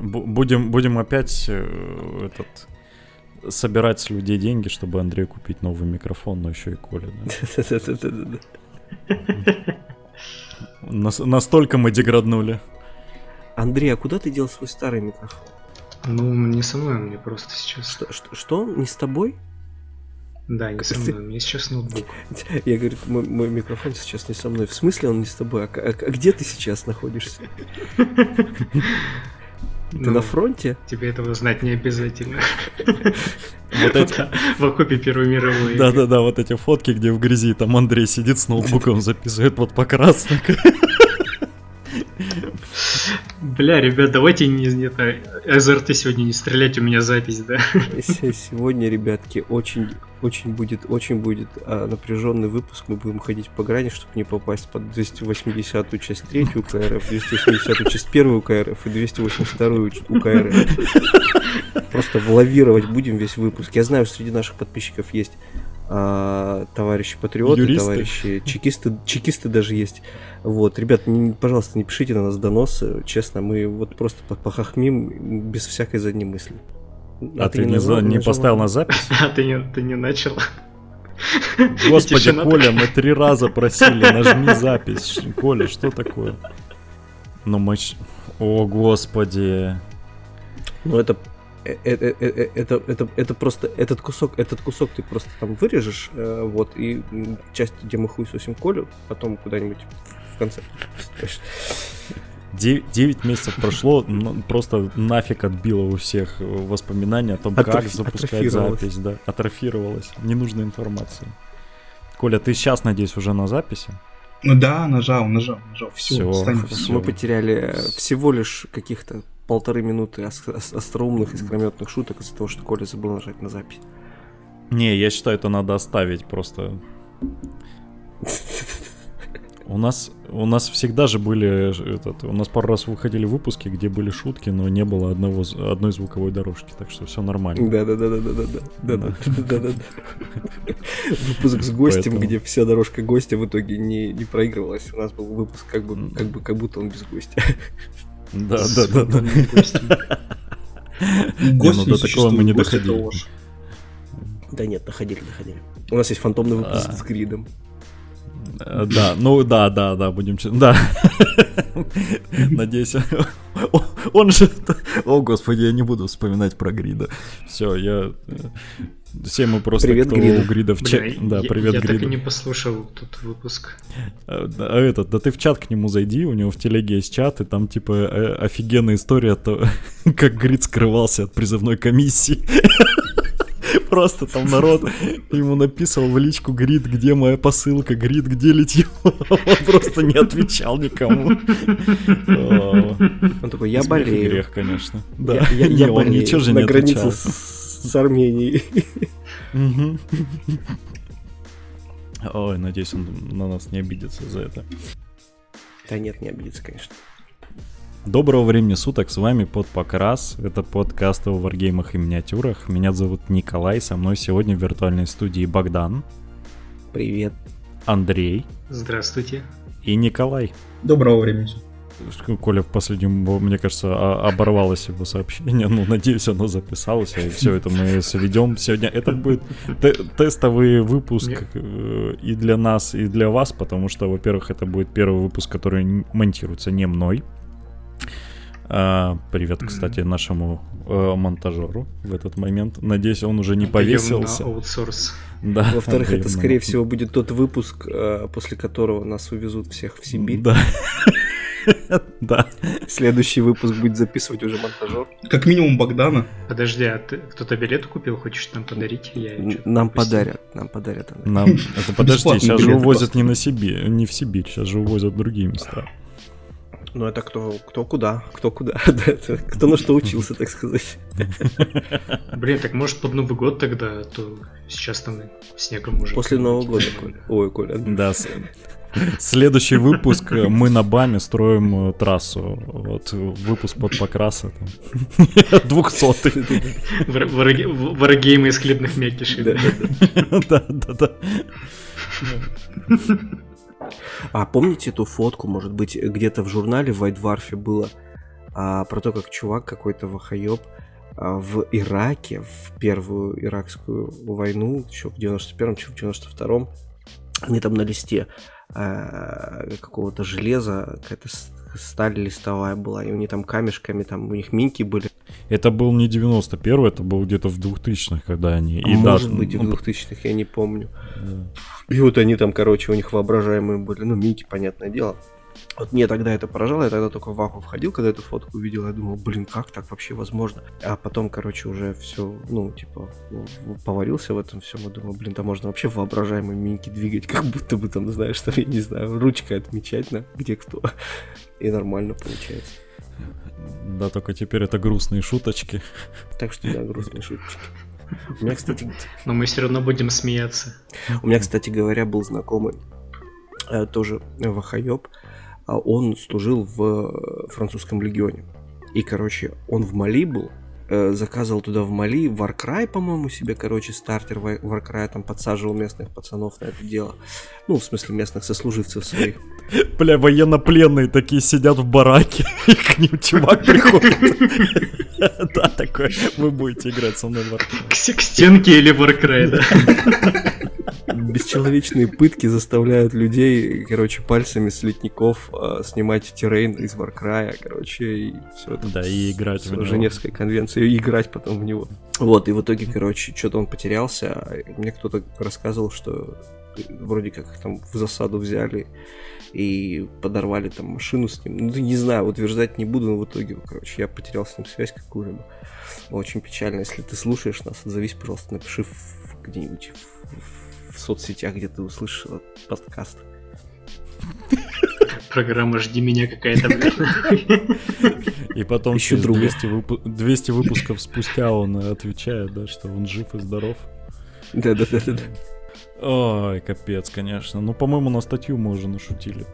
Будем, будем опять э, этот собирать с людей деньги, чтобы Андрей купить новый микрофон, но еще и Коля. Настолько мы деграднули. Андрей, а куда ты дел свой старый микрофон? Ну, не со мной, мне просто сейчас. Что? что, что? Не с тобой? Да, не со мной, у меня сейчас ноутбук. Я говорю, мой, мой микрофон сейчас не со мной. В смысле он не с тобой? А, а, а где ты сейчас находишься? Ты ну, на фронте? Тебе этого знать не обязательно. Вот эти... В окопе Первой мировой. Да-да-да, вот эти фотки, где в грязи там Андрей сидит с ноутбуком, записывает вот по красному. Бля, ребят, давайте не это АЗРТ сегодня не стрелять, у меня запись, да? Сегодня, ребятки, очень, очень будет, очень будет а, напряженный выпуск. Мы будем ходить по грани, чтобы не попасть под 280 часть 3 УКРФ, 280 часть 1 УКРФ и 282 УКРФ. Просто влавировать будем весь выпуск. Я знаю, среди наших подписчиков есть а, товарищи патриоты, Юристы. товарищи чекисты, чекисты даже есть. Вот, ребят, не, пожалуйста, не пишите на нас доносы, честно, мы вот просто похохмим без всякой задней мысли. А, а ты, не, назвал, не поставил на запись? А ты не, ты не начал? Господи, Коля, мы три раза просили, нажми запись. Коля, что такое? Ну мы... О, господи. Ну это это, это, это, это, это просто этот кусок, этот кусок ты просто там вырежешь, вот, и часть, где мы хуй сосим Колю, потом куда-нибудь в конце. 9, месяцев прошло, просто нафиг отбило у всех воспоминания о том, как запускать запись, да, атрофировалась, ненужная информация. Коля, ты сейчас, надеюсь, уже на записи? Ну да, нажал, нажал, нажал. Все, все, все. Мы потеряли всего лишь каких-то полторы минуты остроумных, искрометных шуток из-за того, что Коля забыл нажать на запись. Не, я считаю, это надо оставить просто. У нас, у нас всегда же были... Этот, у нас пару раз выходили выпуски, где были шутки, но не было одного, одной звуковой дорожки, так что все нормально. Да-да-да-да-да-да. да да да да. Выпуск с гостем, где вся дорожка гостя в итоге не, не проигрывалась. У нас был выпуск как, бы, как, бы, как будто он без гостя. Да, да, да, да. Гость ну, до такого мы не доходили. Да нет, доходили, доходили. У нас есть фантомный выпуск с гридом. Э, да, ну да, да, да, будем... Да. Надеюсь, он же... О, господи, я не буду вспоминать про Грида. Все, я... Э, все мы просто привет, кто Грида. у Грида в чат. Да, привет, я, я так и не послушал тут выпуск. А, а этот, да ты в чат к нему зайди, у него в телеге есть чат, и там типа офигенная история, то, как Грид скрывался от призывной комиссии. Просто там народ ему написал в личку Грид, где моя посылка, Грид, где летел. Он просто не отвечал никому. Он такой, я болею. Грех, конечно. Да, я, болею. ничего же не отвечал. с Арменией. Ой, надеюсь, он на нас не обидится за это. Да нет, не обидится, конечно. Доброго времени суток, с вами под Покрас. Это подкаст о варгеймах и миниатюрах. Меня зовут Николай, со мной сегодня в виртуальной студии Богдан. Привет. Андрей. Здравствуйте. И Николай. Доброго времени Коля в последнем, мне кажется, оборвалось его сообщение. Ну, надеюсь, оно записалось, и все это мы сведем. Сегодня это будет тестовый выпуск э, и для нас, и для вас, потому что, во-первых, это будет первый выпуск, который монтируется не мной. А, привет, кстати, нашему э, монтажеру в этот момент. Надеюсь, он уже не повесился. аутсорс. Да. Во-вторых, это, скорее всего, будет тот выпуск, э, после которого нас увезут всех в Сибирь. Да. Да. Следующий выпуск будет записывать уже монтажер. Как минимум Богдана. Подожди, а ты кто-то билеты купил? Хочешь нам подарить? Я нам подарят, нам подарят. Нам, это подожди, сейчас же увозят не на Сибирь, не в Сибирь, сейчас же увозят в другие места. Ну это кто, кто куда, кто куда, кто на что учился, так сказать. Блин, так может под Новый год тогда, а то сейчас там снегом уже. После Нового года, Коля. Ой, Коля. Да, Следующий выпуск э, мы на БАМе строим э, трассу. Вот выпуск под покраса. Двухсотый. Варгеймы из хлебных мякишей. Да, да, да. А помните эту фотку, может быть, где-то в журнале в Dwarf было а, про то, как чувак какой-то вахаеб а, в Ираке, в первую иракскую войну, еще в 91-м, еще в 92-м, они там на листе а, какого-то железа, какая-то сталь листовая была, и у них там камешками, там у них минки были. Это был не 91 это был где-то в 2000-х, когда они... И Может да, быть, ну, в 2000-х, я не помню. Да. И вот они там, короче, у них воображаемые были, ну, минки, понятное дело. Вот мне тогда это поражало, я тогда только в ваху входил, когда эту фотку увидел, я думал, блин, как так вообще возможно? А потом, короче, уже все, ну, типа, ну, поварился в этом всем, и думал, блин, да можно вообще воображаемые минки двигать, как будто бы там, знаешь, что я не знаю, ручкой отмечать, на где кто. И нормально получается. Да, только теперь это грустные шуточки. Так что да, грустные шуточки. У меня, кстати... Но мы все равно будем смеяться. У меня, кстати говоря, был знакомый, э, тоже вахаёб, а он служил в французском легионе. И, короче, он в Мали был, э, заказывал туда в Мали Warcry, по-моему, себе, короче, стартер Warcry, там подсаживал местных пацанов на это дело. Ну, в смысле, местных сослуживцев своих. Бля, военнопленные такие сидят в бараке, и к ним чувак приходит. Да, такой, вы будете играть со мной в Warcry. К стенке или Warcry, да бесчеловечные пытки заставляют людей, короче, пальцами с летников э, снимать террейн из Варкрая, короче, и все это. Да, и играть в него. Женевской конвенции, и играть потом в него. Вот, и в итоге, короче, что-то он потерялся. Мне кто-то рассказывал, что вроде как там в засаду взяли и подорвали там машину с ним. Ну, не знаю, утверждать не буду, но в итоге, короче, я потерял с ним связь какую-либо. Очень печально. Если ты слушаешь нас, отзовись, пожалуйста, напиши где-нибудь в, в соцсетях, где ты этот подкаст. Программа «Жди меня» какая-то. И потом Еще 200, выпу- 200 выпусков спустя он отвечает, да, что он жив и здоров. Да-да-да. Ой, капец, конечно. Ну, по-моему, на статью мы уже нашутили.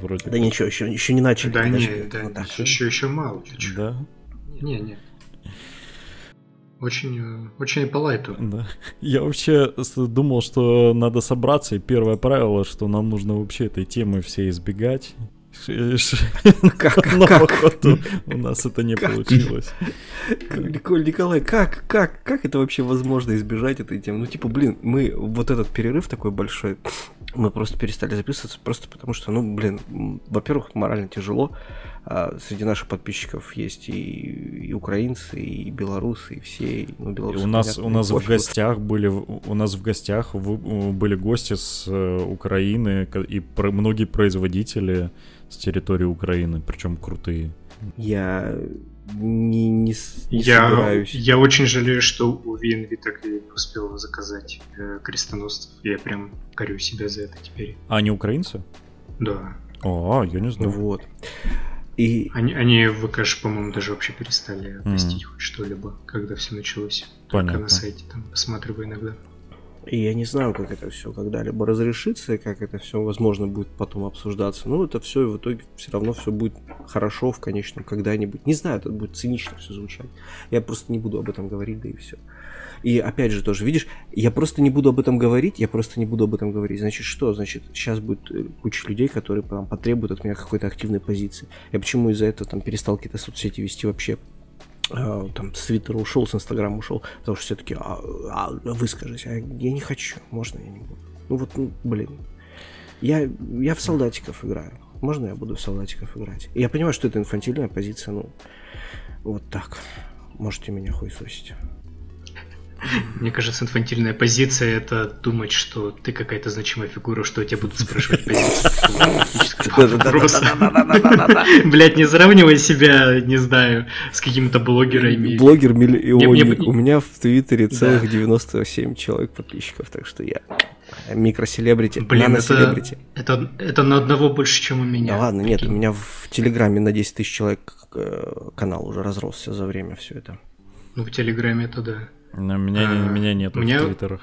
Вроде да ничего, еще, еще не начали. Да, не, да, еще, еще мало. Да? Не, не. Очень, э, очень по лайту. Да. Я вообще думал, что надо собраться, и первое правило, что нам нужно вообще этой темы все избегать. Как, Но как? у нас это не получилось. Николай, как, как, как это вообще возможно избежать этой темы? Ну, типа, блин, мы вот этот перерыв такой большой, мы просто перестали записываться, просто потому что, ну, блин, во-первых, морально тяжело, а среди наших подписчиков есть и, и украинцы, и белорусы, и все. И, ну, белорусы, у нас, понятно, у нас в гостях были, у нас в гостях были гости с э, Украины и про, многие производители с территории Украины, причем крутые. Я не, не, не я, собираюсь. Я очень жалею, что у VNV так и успел заказать э, крестоносцев. Я прям корю себя за это теперь. А они украинцы? Да. А, я не знаю. Вот. И... Они, они в ВК, по-моему, даже вообще перестали постить mm. хоть что-либо, когда все началось. Понятно. Только на сайте там посматриваю иногда. И я не знаю, как это все когда-либо разрешится, и как это все, возможно, будет потом обсуждаться. Но это все в итоге все равно все будет хорошо в конечном когда-нибудь. Не знаю, это будет цинично все звучать. Я просто не буду об этом говорить, да и все. И опять же тоже, видишь, я просто не буду об этом говорить, я просто не буду об этом говорить. Значит, что? Значит, сейчас будет э, куча людей, которые прям потребуют от меня какой-то активной позиции. Я почему из-за этого там перестал какие-то соцсети вести вообще а, там с Твиттера ушел, с Инстаграма ушел, потому что все-таки, а, а, выскажись, а я не хочу, можно я не буду. Ну вот, ну, блин, я, я в солдатиков играю, можно я буду в солдатиков играть? Я понимаю, что это инфантильная позиция, ну, вот так, можете меня хуесосить. Мне кажется, инфантильная позиция это думать, что ты какая-то значимая фигура, что тебя будут спрашивать Блять, не сравнивай себя, не знаю, с какими-то блогерами. Блогер миллионник. У меня в Твиттере целых 97 человек подписчиков, так что я микроселебрити, Блин, это, это, это на одного больше, чем у меня. Да ладно, нет, у меня в Телеграме на 10 тысяч человек э, канал уже разросся за время все это. Ну, в Телеграме это да. Но меня, а, меня нет меня... в твиттерах.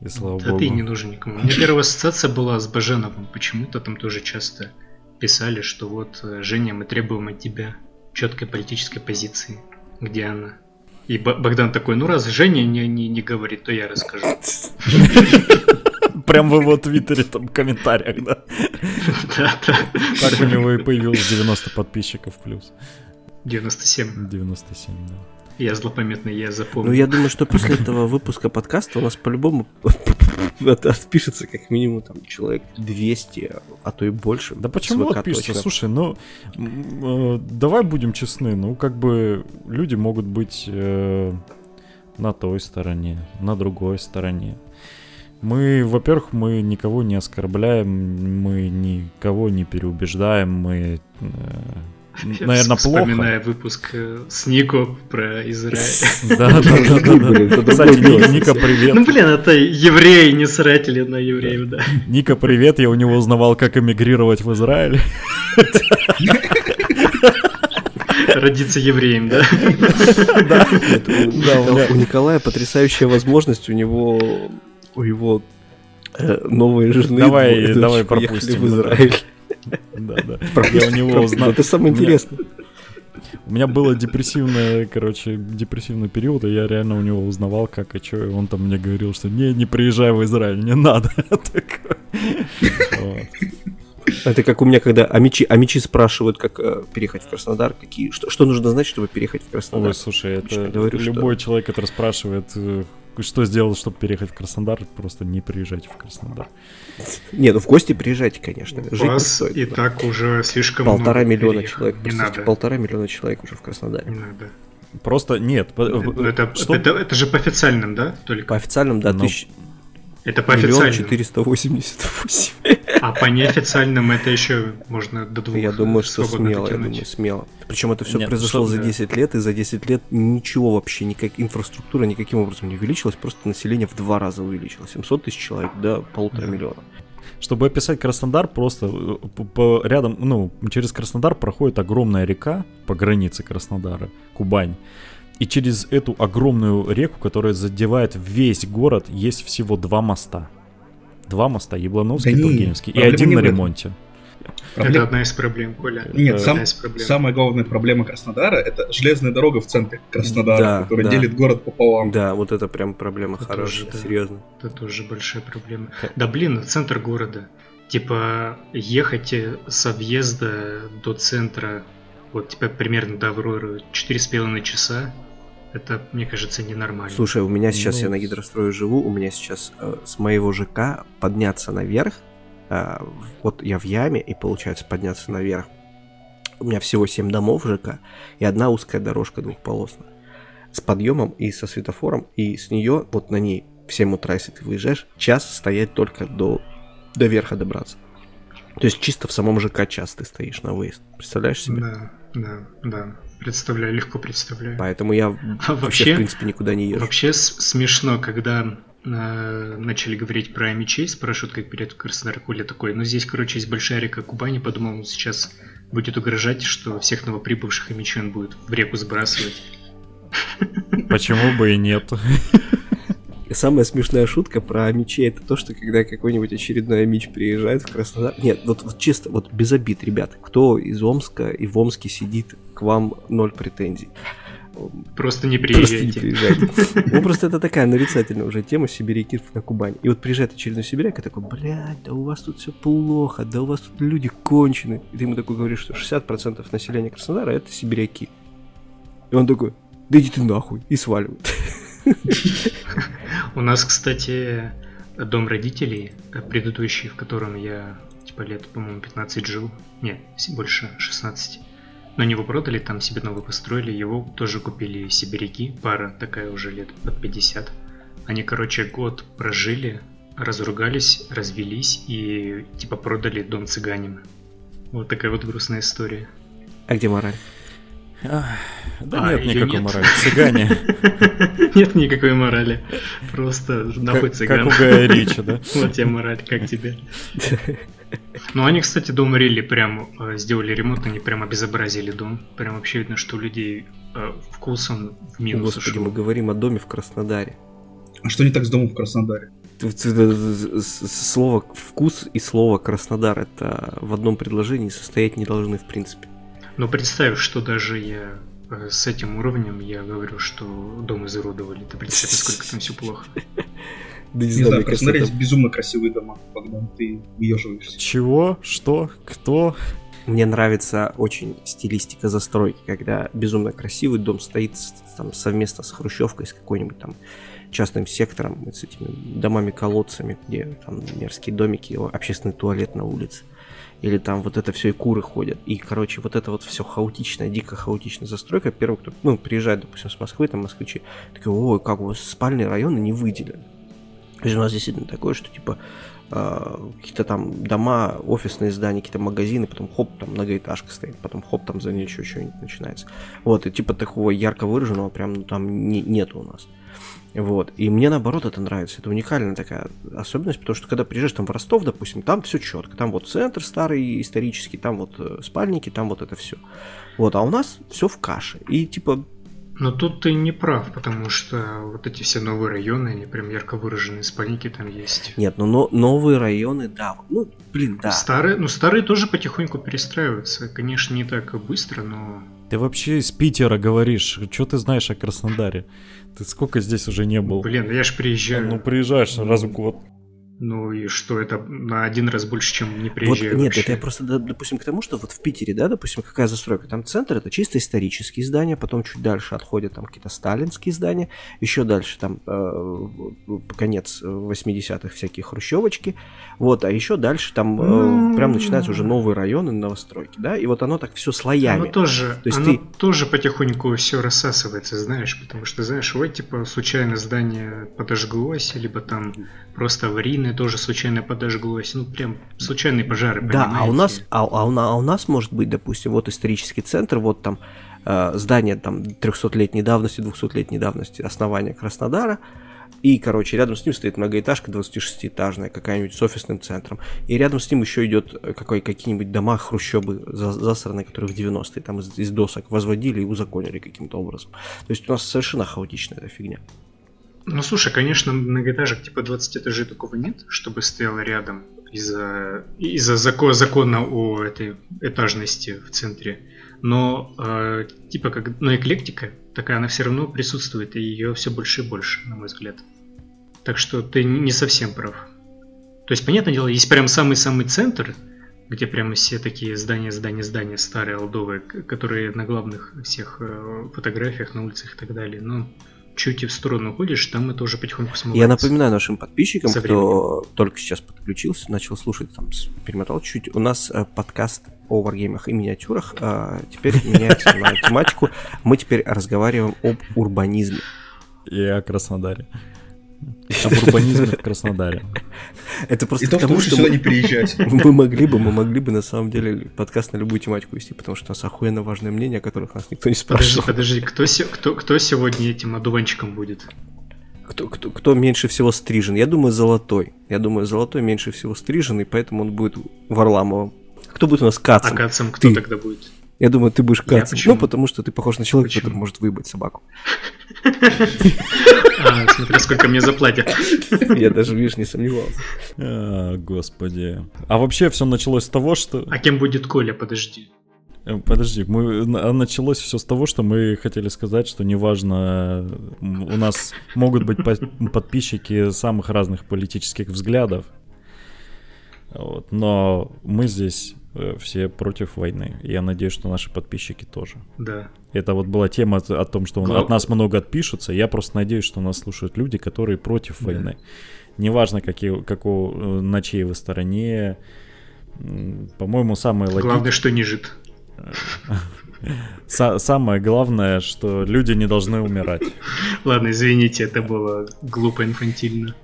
И слава да богу. ты не нужен никому. У меня первая ассоциация была с Баженовым. Почему-то там тоже часто писали, что вот, э, Женя, мы требуем от тебя четкой политической позиции. Где она? И Богдан такой, ну раз Женя не, не, не говорит, то я расскажу. Прям в его твиттере, там, комментариях, да? Да, да. Так у него и появилось 90 подписчиков плюс. 97. 97, да. Я злопамятный, я запомнил. Ну, я думаю, что после этого выпуска подкаста у нас по-любому отпишется как минимум там человек 200, а то и больше. Да почему отпишется? Слушай, ну, э, давай будем честны, ну, как бы люди могут быть э, на той стороне, на другой стороне. Мы, во-первых, мы никого не оскорбляем, мы никого не переубеждаем, мы э, наверное, плохо. Вспоминая выпуск э, с Нико про Израиль. Да, да, да. Кстати, Ника, привет. Ну, блин, это евреи, не сратили на евреев, да. Ника, привет, я у него узнавал, как эмигрировать в Израиль. Родиться евреем, да? Да. У Николая потрясающая возможность, у него у его э, новой жены. Давай, давай пропустим. в Израиль. Да, да. Я у него узнал. Это самое интересное. У меня было депрессивное, короче, депрессивный период, и я реально у него узнавал, как и что, и он там мне говорил, что не, не приезжай в Израиль, не надо. Это как у меня, когда амичи, амичи спрашивают, как э, переехать в Краснодар, какие, что, что нужно знать, чтобы переехать в Краснодар. Ой, слушай, это говорю, любой что... человек, который спрашивает, э, что сделал, чтобы переехать в Краснодар, просто не приезжайте в Краснодар. Не, ну в гости приезжайте, конечно. Жить Вас стоит, и да. так уже слишком Полтора миллиона человек. Не надо. Полтора миллиона человек уже в Краснодаре. Не надо. Просто нет. Ну, это, что... это, это же по официальным, да? Только? По официальным, да, Но... тысяч... Это по официальным. 488. А по неофициальным это еще можно до двух. Я думаю, что смело, я думаю, смело. Причем это все Нет, произошло за 10 лет, и за 10 лет ничего вообще, никак инфраструктура никаким образом не увеличилась, просто население в два раза увеличилось. 700 тысяч человек до полутора да. миллиона. Чтобы описать Краснодар, просто э, по, по рядом, ну, через Краснодар проходит огромная река по границе Краснодара, Кубань. И через эту огромную реку, которая задевает весь город, есть всего два моста. Два моста, Яблоновский да и Тургеневский. И один на ремонте. Проблем... Это одна из проблем, Коля. Нет, это сам, проблем. самая главная проблема Краснодара это железная дорога в центре Краснодара, да, которая да. делит город пополам. Да, вот это прям проблема это хорошая, тоже, серьезно. Это тоже большая проблема. Да блин, центр города. Типа ехать со въезда до центра, вот типа примерно до Авроры 4,5 часа, это, мне кажется, ненормально. Слушай, у меня сейчас, ну... я на гидрострое живу, у меня сейчас э, с моего ЖК подняться наверх, э, вот я в яме, и получается подняться наверх. У меня всего 7 домов ЖК, и одна узкая дорожка двухполосная. С подъемом и со светофором, и с нее, вот на ней, в 7 утра, если ты выезжаешь, час стоять только до, до верха добраться. То есть чисто в самом ЖК час ты стоишь на выезд. Представляешь себе? Да, да, да. Представляю, легко представляю. Поэтому я а вообще, в принципе, никуда не езжу. Вообще смешно, когда э, начали говорить про мечей, спрашивают, как перед Краснодар, Коля такой, ну здесь, короче, есть большая река Кубани, подумал, он сейчас будет угрожать, что всех новоприбывших мечей он будет в реку сбрасывать. Почему бы и нет? самая смешная шутка про мечей это то, что когда какой-нибудь очередной меч приезжает в Краснодар. Нет, вот, вот чисто, вот без обид, ребят. Кто из Омска и в Омске сидит, к вам ноль претензий. Просто не приезжайте. Просто не приезжайте. Ну, просто это такая нарицательная уже тема сибиряков на Кубань. И вот приезжает очередной сибиряк и такой, блядь, да у вас тут все плохо, да у вас тут люди кончены. И ты ему такой говоришь, что 60% населения Краснодара это сибиряки. И он такой, да иди ты нахуй, и сваливает. У нас, кстати, дом родителей, э, предыдущий, в котором я типа лет, по-моему, 15 жил, нет, больше 16. Но они его продали, там себе новый построили, его тоже купили сибиряки, пара такая уже лет под 50. Они, короче, год прожили, разругались, развелись и типа продали дом цыганин. Вот такая вот грустная история. А где мораль? Да а, нет никакой нет. морали. Цыгане. Нет никакой морали. Просто нахуй цыган. Как у Гая Ричи, да? Вот тебе мораль, как тебе. Ну, они, кстати, дом Рилли прям э, сделали ремонт, они прям обезобразили дом. Прям вообще видно, что у людей э, вкус он в минус Господи, ушел. мы говорим о доме в Краснодаре. А что не так с домом в Краснодаре? Слово «вкус» и слово «Краснодар» это в одном предложении состоять не должны в принципе. Но представь, что даже я э, с этим уровнем я говорю, что дом изуродовали. Ты представь, насколько там все плохо. Да не, не знаю, Краснодар есть безумно красивые дома, когда ты въеживаешься. Чего? Что? Кто? Мне нравится очень стилистика застройки, когда безумно красивый дом стоит там совместно с хрущевкой, с какой-нибудь там частным сектором, с этими домами-колодцами, где там мерзкие домики, общественный туалет на улице. Или там вот это все и куры ходят. И, короче, вот это вот все хаотичная, дико хаотичная застройка. Первый, кто, ну, приезжает, допустим, с Москвы, там москвичи, такие, ой, как у вас спальные районы не выделены. То есть у нас действительно такое, что типа э, какие-то там дома, офисные здания, какие-то магазины, потом хоп, там многоэтажка стоит, потом хоп, там за ней еще что-нибудь начинается. Вот, и типа такого ярко выраженного прям ну, там не, нет у нас. Вот. И мне наоборот это нравится. Это уникальная такая особенность, потому что когда приезжаешь там в Ростов, допустим, там все четко. Там вот центр старый, исторический, там вот э, спальники, там вот это все. Вот, а у нас все в каше. И типа но тут ты не прав, потому что вот эти все новые районы, они прям ярко выраженные спальники там есть. Нет, ну но новые районы, да. Ну, блин, да. Старые, ну старые тоже потихоньку перестраиваются. Конечно, не так быстро, но... Ты вообще из Питера говоришь. Что ты знаешь о Краснодаре? Ты сколько здесь уже не был? Блин, я ж приезжаю. Ну, приезжаешь раз в год. Ну и что, это на один раз больше, чем не приезжаю вот, Нет, это я просто, допустим, к тому, что вот в Питере, да, допустим, какая застройка, там центр, это чисто исторические здания, потом чуть дальше отходят там какие-то сталинские здания, еще дальше там э, конец 80-х всякие хрущевочки, вот, а еще дальше там э, прям начинаются уже новые районы, новостройки, да, и вот оно так все слоями. Оно тоже, То есть оно ты... тоже потихоньку все рассасывается, знаешь, потому что, знаешь, вот типа случайно здание подожглось, либо там просто аварийное тоже случайно подожглось. Ну, прям случайные пожары, Да, а у нас, а, а, у, а у нас может быть, допустим, вот исторический центр, вот там э, здание там 300-летней давности, 200-летней давности, основания Краснодара, и, короче, рядом с ним стоит многоэтажка 26-этажная, какая-нибудь с офисным центром. И рядом с ним еще идет какой, какие-нибудь дома, хрущобы засранные, которые в 90-е там из, из досок возводили и узаконили каким-то образом. То есть у нас совершенно хаотичная эта фигня. Ну, слушай, конечно, многоэтажек типа 20 этажей такого нет, чтобы стояло рядом из-за из-за закон, закона о этой этажности в центре. Но э, типа как, ну, эклектика такая, она все равно присутствует, и ее все больше и больше, на мой взгляд. Так что ты не совсем прав. То есть, понятное дело, есть прям самый-самый центр, где прямо все такие здания, здания, здания старые, олдовые, которые на главных всех э, фотографиях на улицах и так далее. Но чуть в сторону ходишь, там это уже потихоньку смывается. Я напоминаю нашим подписчикам, кто только сейчас подключился, начал слушать, там, перемотал чуть. У нас э, подкаст о варгеймах и миниатюрах э, теперь меняется на тематику. Мы теперь разговариваем об урбанизме. И о Краснодаре. Об урбанизме в Краснодаре. Это просто и то, потому, что сюда не приезжать. Мы могли бы, мы могли бы на самом деле подкаст на любую тематику вести, потому что у нас охуенно важное мнение, о которых нас никто не спрашивал. Подожди, подожди, кто, кто, кто сегодня этим одуванчиком будет? Кто, кто, кто меньше всего стрижен? Я думаю, золотой. Я думаю, золотой меньше всего стрижен, и поэтому он будет Варламовым. Кто будет у нас Кацем? А Кацем кто Ты. тогда будет? Я думаю, ты будешь Кацем. Ну, потому что ты похож на человека, почему? который может выебать собаку. А, смотря сколько мне заплатят. Я даже, видишь, не сомневался. А, господи. А вообще все началось с того, что... А кем будет Коля, подожди. Э, подожди, мы, а началось все с того, что мы хотели сказать, что неважно, у нас могут быть подписчики самых разных политических взглядов, вот, но мы здесь все против войны. Я надеюсь, что наши подписчики тоже. Да. Это вот была тема о том, что Глав... от нас много отпишутся. Я просто надеюсь, что нас слушают люди, которые против да. войны. Неважно, какие, какого, э, на чьей вы стороне. По-моему, самое логичное... Главное, что не жид. Самое главное, что люди не должны умирать. Ладно, извините, это было глупо инфантильно.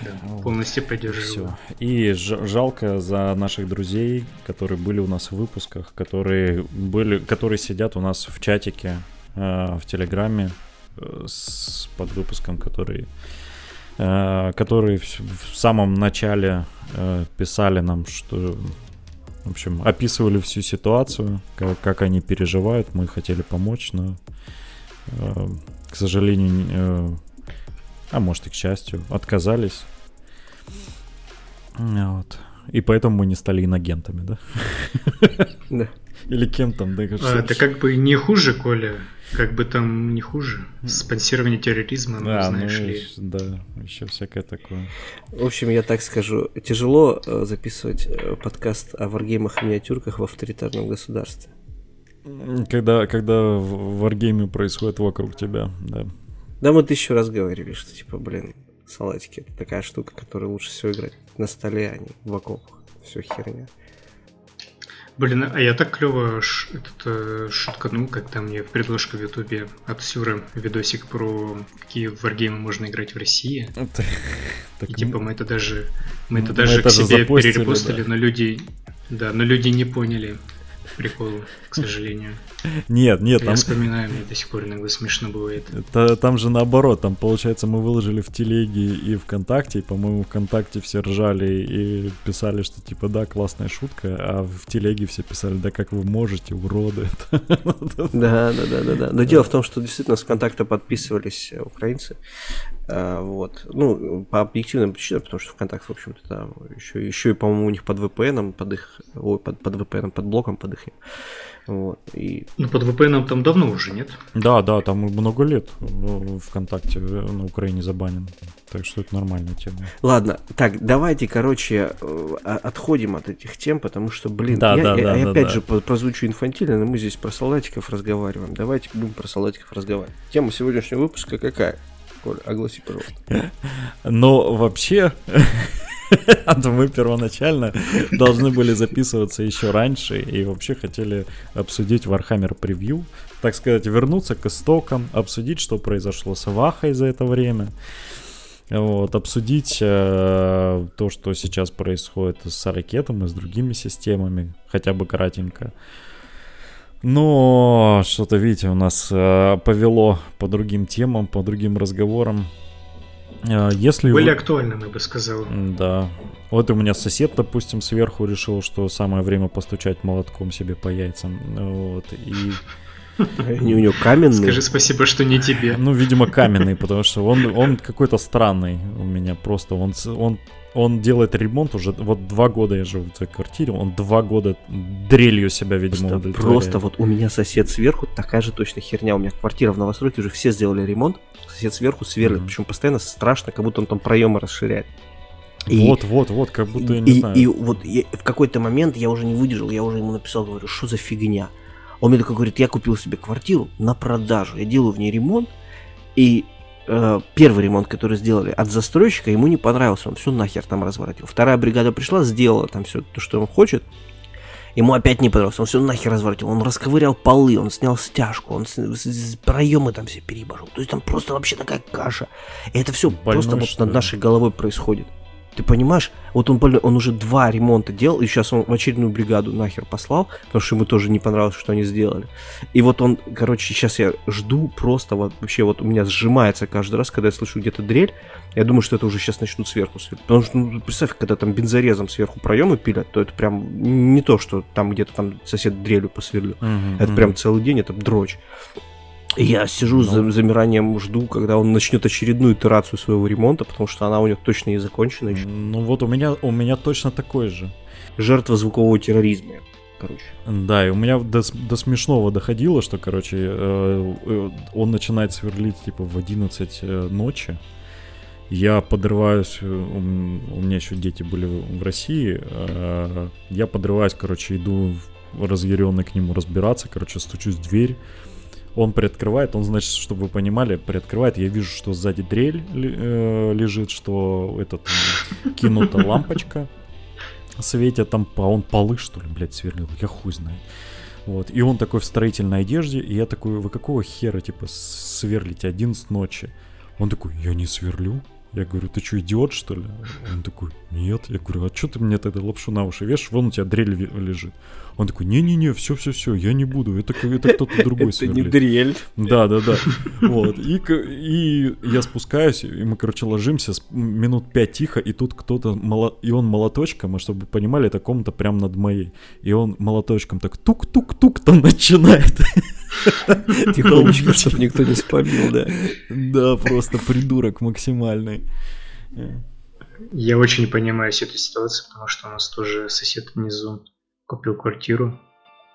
Да, полностью поддерживаю. Все. И жалко за наших друзей, которые были у нас в выпусках, которые были, которые сидят у нас в чатике, э, в Телеграме э, с под выпуском, который э, которые в, в самом начале э, писали нам, что в общем, описывали всю ситуацию, как, как они переживают. Мы хотели помочь, но, э, к сожалению, э, а может и к счастью, отказались. Вот. И поэтому мы не стали иногентами, да? Да. Или кем там, да? А, это как бы не хуже, Коля. Как бы там не хуже. Спонсирование терроризма, ну, а, знаешь ну, ли. Да, еще всякое такое. В общем, я так скажу. Тяжело э, записывать э, подкаст о варгеймах и миниатюрках в авторитарном государстве. Когда, когда в варгейме происходит вокруг тебя, да. Да, мы тысячу раз говорили, что типа, блин, салатики это такая штука, которую лучше всего играть на столе, а не в окопах. Все херня. Блин, а я так клево ш- этот, э, шутканул, когда мне предложка в Ютубе от Сюра видосик про какие варгеймы можно играть в России. Это, и типа мы это даже мы это даже к себе перерепостили, но люди да, но люди не поняли прикол, к сожалению. Нет, нет, Я там... вспоминаю, мне до сих пор иногда смешно бывает. Это, там же наоборот, там, получается, мы выложили в телеге и ВКонтакте, и, по-моему, ВКонтакте все ржали и писали, что, типа, да, классная шутка, а в телеге все писали, да как вы можете, уроды. Да, да, да, да, да. Но дело в том, что действительно с ВКонтакта подписывались украинцы, а, вот. Ну, по объективным причинам, потому что ВКонтакт, в общем-то, там еще, еще и, по-моему, у них под VPN, под их, ой, под, под VPN, под блоком, под их. Вот. И... Ну, под VPN там давно уже, нет? Да, да, там много лет ВКонтакте на Украине забанен. Так что это нормальная тема. Ладно, так, давайте, короче, э, отходим от этих тем, потому что, блин, да, я, да, я, да, я да, опять да. же прозвучу инфантильно, но мы здесь про солдатиков разговариваем. Давайте будем про солдатиков разговаривать. Тема сегодняшнего выпуска какая? Коль, огласи, пожалуйста. Ну, вообще, а то мы первоначально должны были записываться еще раньше и вообще хотели обсудить Warhammer превью, так сказать, вернуться к истокам, обсудить, что произошло с Вахой за это время. Вот, обсудить э, то, что сейчас происходит с ракетом и с другими системами, хотя бы кратенько. Но что-то, видите, у нас э, повело по другим темам, по другим разговорам. Э, если Были вы... актуальными, я бы сказал. Да. Вот у меня сосед, допустим, сверху решил, что самое время постучать молотком себе по яйцам. Вот, и... Они у него каменные. Скажи спасибо, что не тебе. Ну, видимо, каменный, потому что он, он какой-то странный у меня просто. Он, он он делает ремонт уже, вот два года я живу в этой квартире, он два года дрелью себя, видимо, просто, просто вот у меня сосед сверху такая же точно херня, у меня квартира в новостройке, уже все сделали ремонт, сосед сверху сверлит, mm-hmm. причем постоянно страшно, как будто он там проемы расширяет. И, вот, вот, вот, как будто я не и, знаю. И вот я, в какой-то момент я уже не выдержал, я уже ему написал, говорю, что за фигня. Он мне такой говорит, я купил себе квартиру на продажу, я делаю в ней ремонт, и э, первый ремонт, который сделали от застройщика, ему не понравился, он все нахер там разворотил. Вторая бригада пришла, сделала там все то, что он хочет, Ему опять не понравилось, он все нахер разворотил, он расковырял полы, он снял стяжку, он проемы там все перебожил. То есть там просто вообще такая каша. И это все Больной, просто вот над нашей головой происходит. Ты понимаешь, вот он, он уже два ремонта делал, и сейчас он в очередную бригаду нахер послал, потому что ему тоже не понравилось, что они сделали. И вот он, короче, сейчас я жду просто вот вообще вот у меня сжимается каждый раз, когда я слышу где-то дрель, я думаю, что это уже сейчас начнут сверху сверлить. Потому что, ну, представь, когда там бензорезом сверху проемы пилят, то это прям не то, что там где-то там сосед дрелью посверлил. Uh-huh, это прям целый день, это дрочь. Я сижу с ну. замиранием, жду, когда он начнет очередную итерацию своего ремонта, потому что она у него точно не закончена еще. Ну вот у меня, у меня точно такой же. Жертва звукового терроризма, короче. Да, и у меня до, до смешного доходило, что, короче, э, э, он начинает сверлить типа в 11 э, ночи. Я подрываюсь, у, у меня еще дети были в России, я подрываюсь, короче, иду разъяренный к нему разбираться, короче, стучусь в дверь, он приоткрывает, он, значит, чтобы вы понимали, приоткрывает, я вижу, что сзади дрель э, лежит, что этот э, кинута лампочка светит, там, а он полы, что ли, блядь, сверлил, я хуй знаю. Вот, и он такой в строительной одежде, и я такой, вы какого хера, типа, сверлите 11 ночи? Он такой, я не сверлю. Я говорю, ты что, идиот, что ли? Он такой, нет. Я говорю, а что ты мне тогда лапшу на уши вешаешь? Вон у тебя дрель лежит. Он такой, не-не-не, все-все-все, я не буду, это, это кто-то другой Это не дрель. Да, да, да. Вот, и, и я спускаюсь, и мы, короче, ложимся, минут пять тихо, и тут кто-то, и он молоточком, а чтобы вы понимали, это комната прям над моей, и он молоточком так тук-тук-тук там начинает. Тихонечко, чтобы никто не спалил, да. Да, просто придурок максимальный. Я очень понимаю всю эту ситуацию, потому что у нас тоже сосед внизу купил квартиру.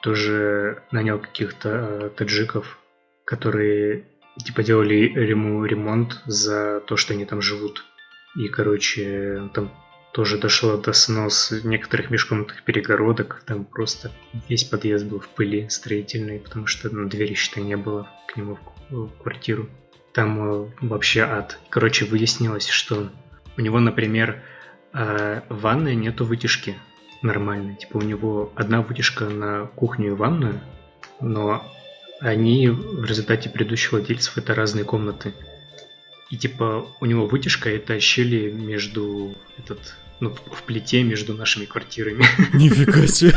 тоже нанял каких-то э, таджиков, которые типа делали ему ремонт за то, что они там живут. И, короче, там тоже дошло до снос некоторых межкомнатных перегородок. Там просто весь подъезд был в пыли строительной, потому что ну, двери, считай, не было к нему в, в квартиру. Там э, вообще ад. Короче, выяснилось, что у него, например, э, в ванной нету вытяжки нормальной. Типа у него одна вытяжка на кухню и ванную, но они в результате предыдущих владельцев это разные комнаты. И типа у него вытяжка это щели между этот ну, в плите между нашими квартирами. Нифига себе.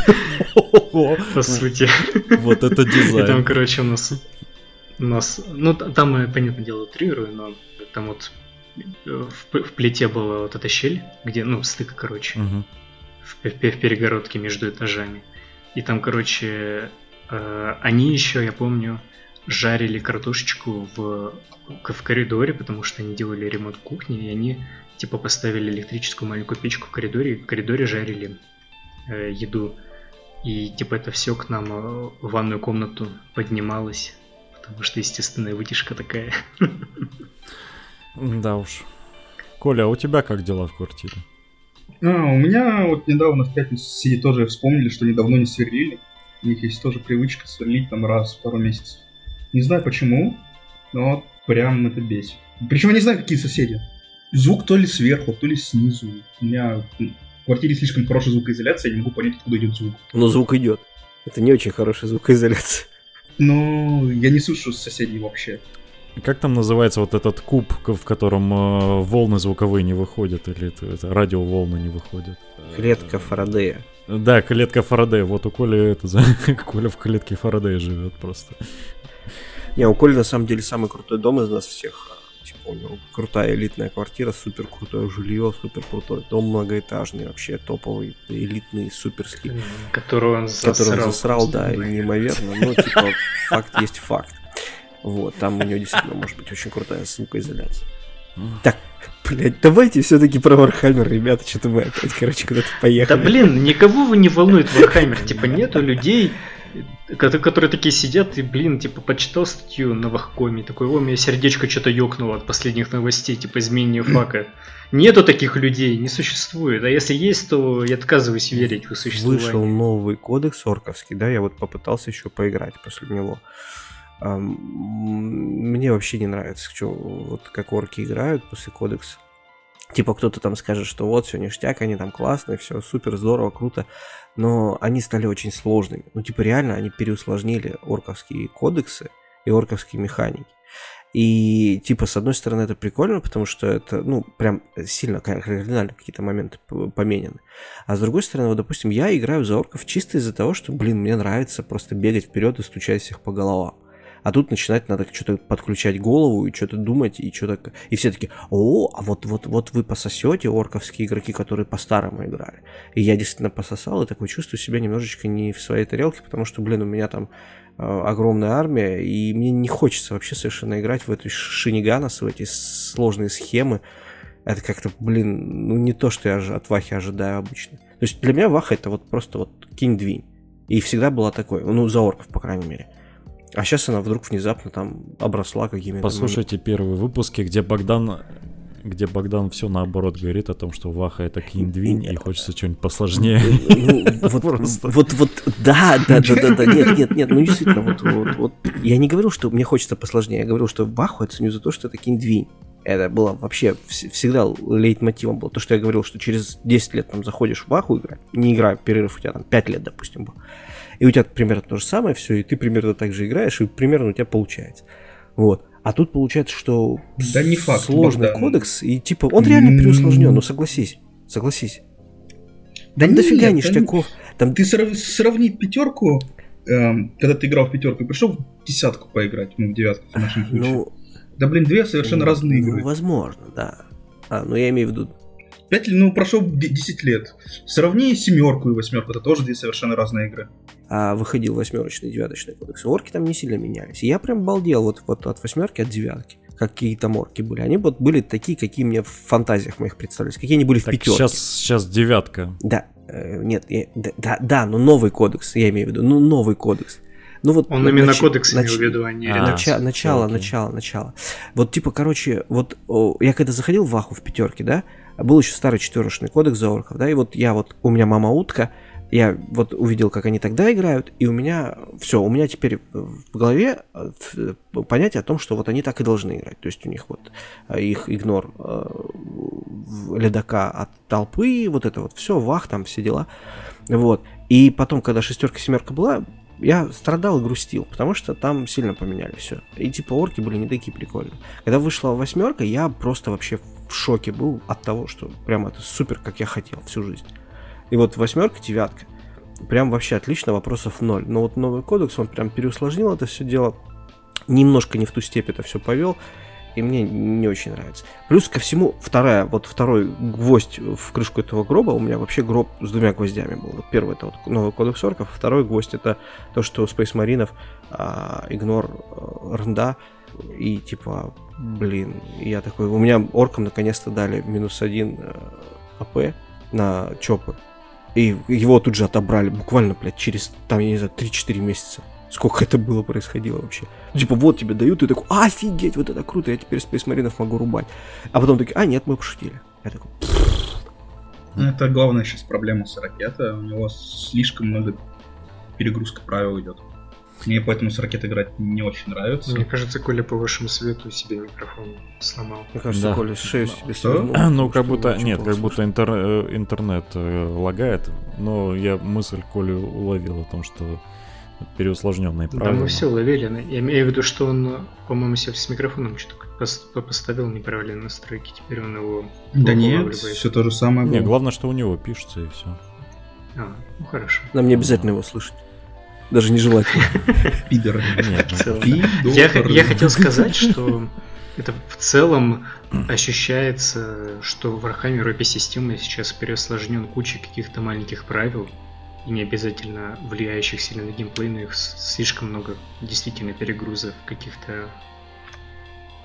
По сути. Вот это дизайн. И там, короче, у нас... У нас... Ну, там, понятное дело, утрирую, но там вот в, в плите была вот эта щель, где, ну, стык, короче, угу. В, в, в перегородке между этажами. И там, короче, э, они еще, я помню, жарили картошечку в, в коридоре, потому что они делали ремонт кухни, и они типа поставили электрическую маленькую печку в коридоре, и в коридоре жарили э, еду. И типа это все к нам э, в ванную комнату поднималось, потому что естественная вытяжка такая. Да уж. Коля, а у тебя как дела в квартире? А, у меня вот недавно в пятницу соседи тоже вспомнили, что недавно не сверлили. У них есть тоже привычка сверлить там раз в пару месяцев. Не знаю почему, но прям это бесит. Причем я не знаю, какие соседи. Звук то ли сверху, то ли снизу. У меня в квартире слишком хорошая звукоизоляция, я не могу понять, откуда идет звук. Но звук идет. Это не очень хорошая звукоизоляция. Но я не слышу соседей вообще. Как там называется вот этот куб, в котором э, волны звуковые не выходят, или это, это радиоволны не выходят? Клетка Фарадея. Да, клетка Фарадея. Вот у Коли это за Коля в клетке Фарадея живет просто. Не, у Коли на самом деле самый крутой дом из нас всех. Типа у него крутая элитная квартира, супер крутое жилье, супер крутой дом многоэтажный, вообще топовый, элитный, суперский. Который он засрал. Который он засрал, да, неимоверно. Ну, типа, факт есть факт. Вот, там у него действительно может быть очень крутая звукоизоляция. Так, блядь, давайте все-таки про Warhammer, ребята, что-то мы опять, короче, куда-то поехали. Да блин, никого, увы, не волнует Warhammer, типа нету людей, которые такие сидят и, блин, типа, почитал статью на Вахкоме, такой, о, у меня сердечко что-то ёкнуло от последних новостей, типа, изменения фака. Нету таких людей, не существует. А если есть, то я отказываюсь верить в существование. Вышел новый кодекс орковский, да, я вот попытался еще поиграть после него. Мне вообще не нравится, что, вот как орки играют после кодекса. Типа кто-то там скажет, что вот, все ништяк, они там классные, все супер, здорово, круто. Но они стали очень сложными. Ну, типа реально они переусложнили орковские кодексы и орковские механики. И, типа, с одной стороны, это прикольно, потому что это, ну, прям сильно кардинально какие-то моменты поменены. А с другой стороны, вот, допустим, я играю за орков чисто из-за того, что, блин, мне нравится просто бегать вперед и стучать всех по головам. А тут начинать надо что-то подключать голову и что-то думать, и что-то... И все таки о, а вот, вот, вот вы пососете, орковские игроки, которые по-старому играли. И я действительно пососал, и такой чувствую себя немножечко не в своей тарелке, потому что, блин, у меня там э, огромная армия, и мне не хочется вообще совершенно играть в эту шиниганос, в эти сложные схемы. Это как-то, блин, ну не то, что я от Вахи ожидаю обычно. То есть для меня Ваха это вот просто вот кинь-двинь. И всегда была такой, ну, за орков, по крайней мере. А сейчас она вдруг внезапно там обросла какими-то... Послушайте первые выпуски, где Богдан где Богдан все наоборот говорит о том, что Ваха это киндвинь, и хочется что-нибудь посложнее. Ну, вот, вот, вот, да, да, да, да, да, нет, нет, нет, ну действительно, вот, вот, вот, я не говорил, что мне хочется посложнее, я говорил, что Ваху я ценю за то, что это киндвинь. Это было вообще всегда лейтмотивом было. То, что я говорил, что через 10 лет там заходишь в Ваху играть, не играю, перерыв у тебя там 5 лет, допустим, был и у тебя примерно то же самое все, и ты примерно так же играешь, и примерно у тебя получается. Вот. А тут получается, что да не факт, сложный Богдан. кодекс, и типа он реально переусложнен, ну согласись, согласись. Да там дофига ништяков. Там... Ты срав... сравни пятерку, эм, когда ты играл в пятерку, и пришел в десятку поиграть, ну, в девятку в нашем случае. Ну, да блин, две совершенно ну, разные игры. Ну, возможно, да. А, ну я имею в виду 5, ну, прошло 10 лет. Сравни семерку и восьмерку, это тоже две совершенно разные игры. А выходил восьмерочный и девяточный кодекс. Орки там не сильно менялись. И я прям балдел вот, вот от восьмерки, от девятки. какие то морки были. Они вот были такие, какие мне в фантазиях моих представлялись, какие они были так в пятерке. Сейчас, сейчас девятка. Да, э, нет, я, да, да, да, но новый кодекс, я имею в виду, ну новый кодекс. Ну вот Он именно нач... кодекс нач... имел в виду, а не а, начало, начало, okay. начало, начало. Вот типа, короче, вот о, я когда заходил в Аху в пятерке, да, был еще старый четверочный кодекс за орков, да, и вот я вот, у меня мама утка, я вот увидел, как они тогда играют, и у меня все, у меня теперь в голове э, понятие о том, что вот они так и должны играть. То есть у них вот э, их игнор э, ледака от толпы, вот это вот все, вах, там все дела. Вот. И потом, когда шестерка, семерка была, я страдал и грустил, потому что там сильно поменяли все. И типа орки были не такие прикольные. Когда вышла восьмерка, я просто вообще в шоке был от того, что прям это супер, как я хотел всю жизнь. И вот восьмерка, девятка, прям вообще отлично, вопросов ноль. Но вот новый кодекс, он прям переусложнил это все дело, немножко не в ту степь это все повел, и мне не очень нравится. Плюс ко всему, вторая, вот второй гвоздь в крышку этого гроба, у меня вообще гроб с двумя гвоздями был. Вот первый это вот новый кодекс орков, второй гвоздь это то, что Space а, игнор а, рнда, и типа, блин, я такой, у меня оркам наконец-то дали минус один а, АП на чопы. И его тут же отобрали буквально, блядь, через, там, я не знаю, 3-4 месяца. Сколько это было происходило вообще. Ну, типа, вот тебе дают, ты такой, офигеть, вот это круто, я теперь Marines могу рубать. А потом такие, а нет, мы пошутили. Я такой, ну, это главная сейчас проблема с ракетой. У него слишком много перегрузка правил идет. Мне поэтому с ракетой играть не очень нравится. Мне кажется, Коля по вашему свету себе микрофон сломал. Мне кажется, да. Коля шею себе свернул. Ну, как будто, нет, как будто интер, э, интернет э, лагает, но я мысль Коли уловил о том, что переусложненные правила. Да, мы все уловили. Я имею в виду, что он, по-моему, себе с микрофоном что-то поставил неправильные настройки, теперь он его Да нет, все то же самое. Не, главное, что у него пишется и все. А, ну хорошо. Нам не обязательно его слышать. Даже нежелательно. Пидор. Я хотел сказать, что это в целом ощущается, что в Warhammer OP-системы сейчас переосложнен куча каких-то маленьких правил, и не обязательно влияющих сильно на геймплей, но их слишком много действительно перегрузов каких-то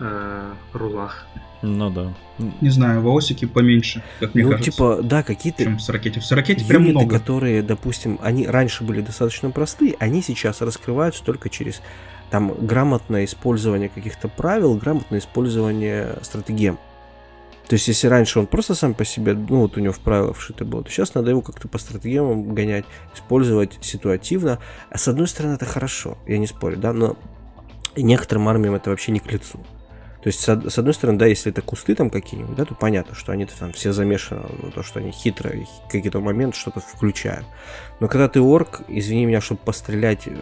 э, рулах. Ну да. Не знаю, волосики поменьше, как мне ну, кажется. типа, да, какие-то... Чем с ракете. В ракете прям много. которые, допустим, они раньше были достаточно простые, они сейчас раскрываются только через там грамотное использование каких-то правил, грамотное использование стратегем. То есть, если раньше он просто сам по себе, ну вот у него в правила вшито было, то сейчас надо его как-то по стратегемам гонять, использовать ситуативно. А с одной стороны, это хорошо, я не спорю, да, но некоторым армиям это вообще не к лицу. То есть, с одной стороны, да, если это кусты там какие-нибудь, да, то понятно, что они там все замешаны на то, что они хитро в какие-то моменты что-то включают. Но когда ты орк, извини меня, чтобы пострелять, э,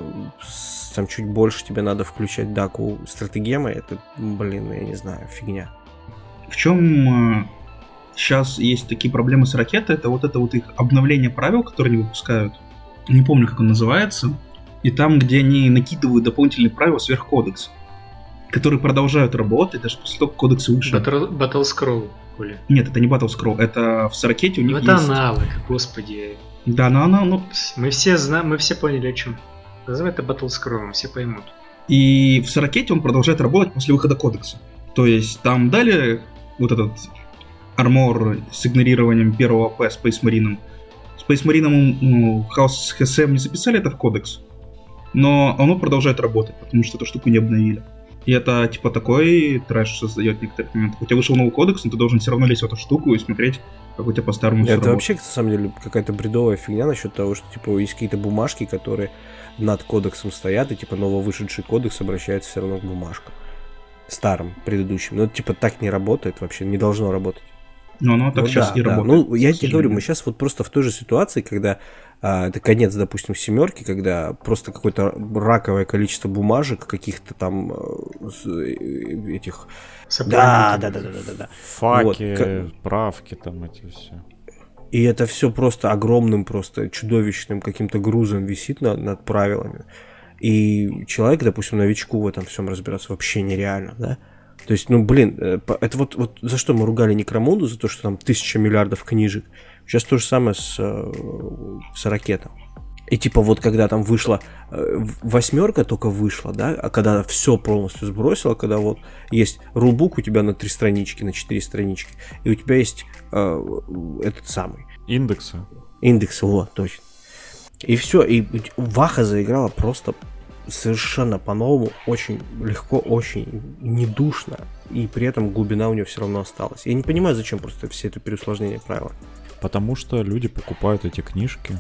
там чуть больше тебе надо включать даку стратегемы, это, блин, я не знаю, фигня. В чем сейчас э, есть такие проблемы с ракетой, это вот это вот их обновление правил, которые они выпускают. Не помню, как он называется. И там, где они накидывают дополнительные правила сверх кодекса которые продолжают работать даже после того, как кодекс вышел. Battle, Battle Scroll, Коля. Нет, это не Battle Scroll, это в Сорокете у них ну, это есть... аналог, господи. Да, но она, ну... Мы все знаем, мы все поняли о чем. Называй это Battle Scroll, все поймут. И в Сорокете он продолжает работать после выхода кодекса. То есть там дали вот этот армор с игнорированием первого АП Space Marine. Space Marine ну, House HSM не записали это в кодекс, но оно продолжает работать, потому что эту штуку не обновили. И это, типа, такой трэш создает в некоторых моментах. У тебя вышел новый кодекс, но ты должен все равно лезть в эту штуку и смотреть, как у тебя по-старому Это работает. вообще, на самом деле, какая-то бредовая фигня насчет того, что, типа, есть какие-то бумажки, которые над кодексом стоят, и, типа, нововышедший кодекс обращается все равно к бумажкам. Старым, предыдущим. Но, типа, так не работает вообще, не должно работать. Ну, оно так ну, сейчас да, и да. работает. Ну, я тебе говорю, мы сейчас вот просто в той же ситуации, когда а, это конец, допустим, семерки, когда просто какое-то раковое количество бумажек, каких-то там э, этих... Да, да, да, да, да, да. Факи, вот. правки там эти все. И это все просто огромным, просто чудовищным каким-то грузом висит над, над правилами. И человек, допустим, новичку в этом всем разбираться вообще нереально, да? То есть, ну, блин, э, это вот, вот за что мы ругали Некромунду, за то, что там тысяча миллиардов книжек. Сейчас то же самое с, э, с ракетом. И типа вот когда там вышла э, восьмерка только вышла, да, а когда все полностью сбросила, когда вот есть рулбук у тебя на три странички, на четыре странички, и у тебя есть э, этот самый. Индексы. Индексы, вот, точно. И все, и Ваха заиграла просто совершенно по-новому, очень легко, очень недушно, и при этом глубина у нее все равно осталась. Я не понимаю, зачем просто все это переусложнение правила. Потому что люди покупают эти книжки,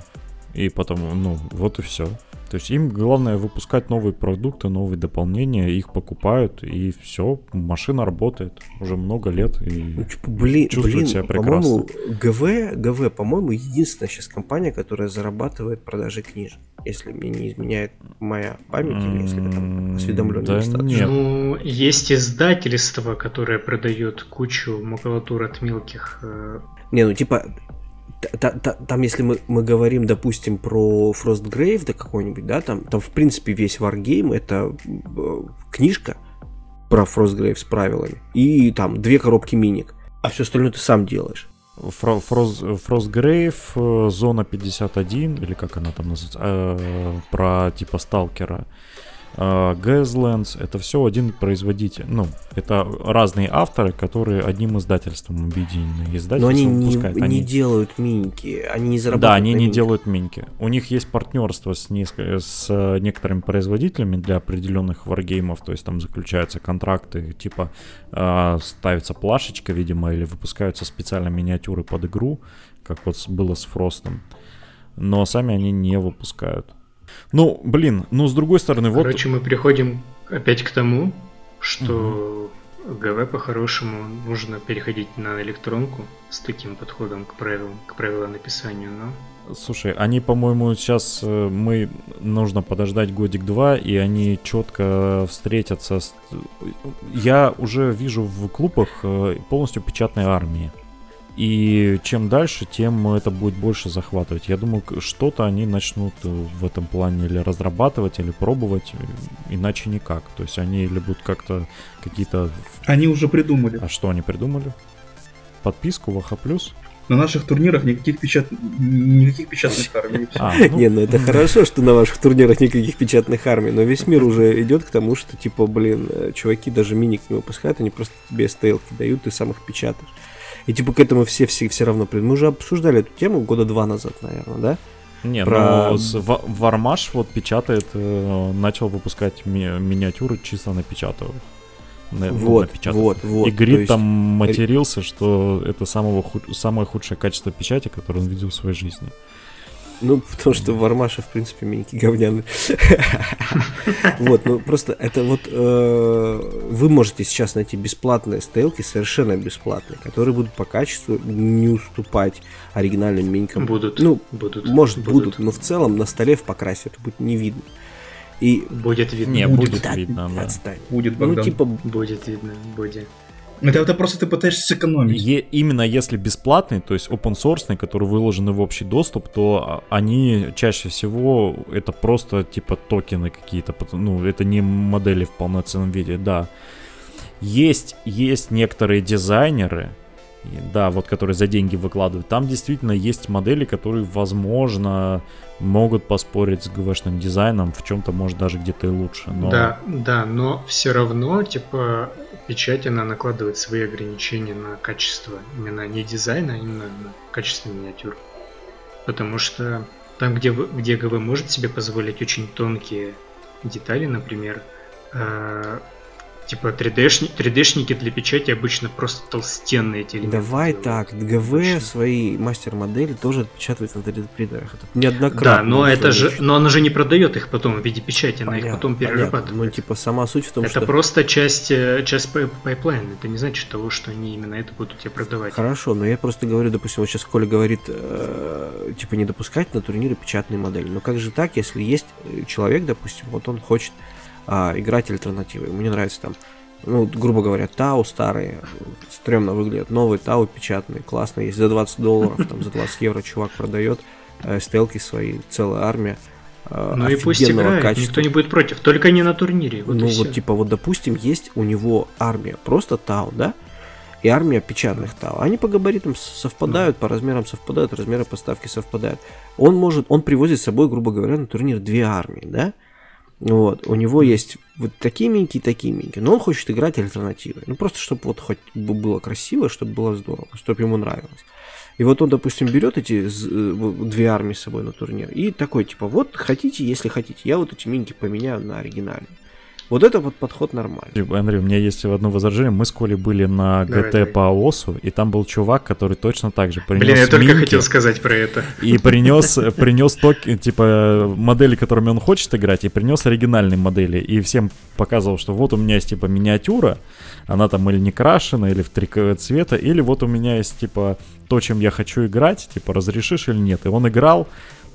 и потом, ну, вот и все. То есть им главное выпускать новые продукты, новые дополнения, их покупают, и все, машина работает уже много лет и ну, типа, блин, чувствует блин, себя прекрасно. По-моему, ГВ, ГВ, по-моему, единственная сейчас компания, которая зарабатывает продажи книжек, если мне не изменяет моя память, или если я там осведомлен да Нет. Ну, есть издательство, которое продает кучу макулатур от мелких э, не, ну типа там, если мы, мы говорим, допустим, про Frostgrave, да какой-нибудь, да, там, там, в принципе, весь Wargame это э, книжка про Frostgrave с правилами и там две коробки миник, а все остальное ты сам делаешь. Фро, Фроз, Frostgrave, э, Зона 51, или как она там называется, э, про типа сталкера. Gaslands, это все один производитель. Ну, это разные авторы, которые одним издательством объединены. Издательство Но они не, они не делают миньки, они не зарабатывают Да, они не делают миньки. У них есть партнерство с, неск... с некоторыми производителями для определенных варгеймов, то есть там заключаются контракты, типа э, ставится плашечка, видимо, или выпускаются специально миниатюры под игру, как вот было с Фростом. Но сами они не выпускают. Ну, блин, ну с другой стороны, вот... Короче, мы приходим опять к тому, что угу. ГВ по-хорошему нужно переходить на электронку с таким подходом к правилам, к правилам написанию, но... Слушай, они, по-моему, сейчас э, мы нужно подождать годик-два, и они четко встретятся с... Я уже вижу в клубах э, полностью печатной армии. И чем дальше, тем это будет больше захватывать. Я думаю, что-то они начнут э, в этом плане или разрабатывать, или пробовать, э, иначе никак. То есть они или будут как-то какие-то... Они уже придумали. А что они придумали? Подписку в Плюс? На наших турнирах никаких, печат... никаких печатных армий. А, ну... Не, ну это хорошо, что на ваших турнирах никаких печатных армий, но весь мир уже идет к тому, что типа, блин, э, чуваки даже миник не выпускают, они просто тебе стейлки дают, ты сам их печатаешь. И типа к этому все, все, все равно придут. Мы уже обсуждали эту тему года два назад, наверное, да? Не, Про... ну Вармаш вот печатает, э, начал выпускать ми- миниатюры чисто напечатывая. На, вот, ну, вот, вот. И Грид там матерился, что это самого худ... самое худшее качество печати, которое он видел в своей жизни. Ну, потому что Вармаша, в принципе, миньки говняный. Вот, ну просто это вот э, вы можете сейчас найти бесплатные стелки, совершенно бесплатные, которые будут по качеству не уступать оригинальным минькам. Будут. Ну, будут. Может, будут, но в целом на столе в покрасе это будет не видно. И будет видно. Не, будет, видно, да. Будет, Ну, типа... Будет видно, будет. Это, это просто ты пытаешься сэкономить. Е, именно если бесплатный, то есть open source, который выложены в общий доступ, то они чаще всего это просто типа токены какие-то, ну это не модели в полноценном виде, да. Есть, есть некоторые дизайнеры, да, вот которые за деньги выкладывают. Там действительно есть модели, которые, возможно, могут поспорить с ГВшным дизайном, в чем-то, может, даже где-то и лучше. Но... Да, да, но все равно, типа, печать, она накладывает свои ограничения на качество именно не дизайна, а именно на качество миниатюр. Потому что там, где, где ГВ может себе позволить очень тонкие детали, например, э, Типа 3D-шники, 3D-шники для печати обычно просто толстенные эти элементы. Давай так, ГВ обычно. свои мастер-модели тоже отпечатывает на 3D принтерах. Это неоднократно. Да, но это же, но она же не продает их потом в виде печати, она понятно, их потом перерабатывает. Понятно. Ну типа сама суть в том, это что... Это просто часть, э, часть пайплайна, это не значит того, что они именно это будут тебе продавать. Хорошо, но я просто говорю, допустим, вот сейчас Коля говорит, э, типа не допускать на турниры печатные модели. Но как же так, если есть э, человек, допустим, вот он хочет а, играть альтернативы. Мне нравится там, ну, грубо говоря, Тау старые, стрёмно выглядят, новые Тау печатные, классно, есть за 20 долларов, там за 20 евро чувак продает э, стелки свои, целая армия. Э, ну и пусть играет, качества. никто не будет против, только не на турнире. Вот ну вот типа вот допустим есть у него армия, просто Тау, да? и армия печатных ТАО. Они по габаритам совпадают, по размерам совпадают, размеры поставки совпадают. Он может, он привозит с собой, грубо говоря, на турнир две армии, да? Вот, у него есть вот такие миньки такие миньки, но он хочет играть альтернативой. Ну, просто чтобы вот хоть было красиво, чтобы было здорово, чтобы ему нравилось. И вот он, допустим, берет эти э, две армии с собой на турнир и такой, типа, вот хотите, если хотите, я вот эти миньки поменяю на оригинальные. Вот это вот подход нормальный. Андрей, у меня есть одно возражение. Мы с Колей были на ГТ по ОСу, и там был чувак, который точно так же принес Блин, я только хотел сказать про это. И принес, принес токи, типа, модели, которыми он хочет играть, и принес оригинальные модели. И всем показывал, что вот у меня есть, типа, миниатюра, она там или не крашена, или в три цвета, или вот у меня есть, типа, то, чем я хочу играть, типа, разрешишь или нет. И он играл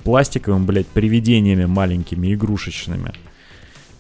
пластиковым, блядь, привидениями маленькими, игрушечными.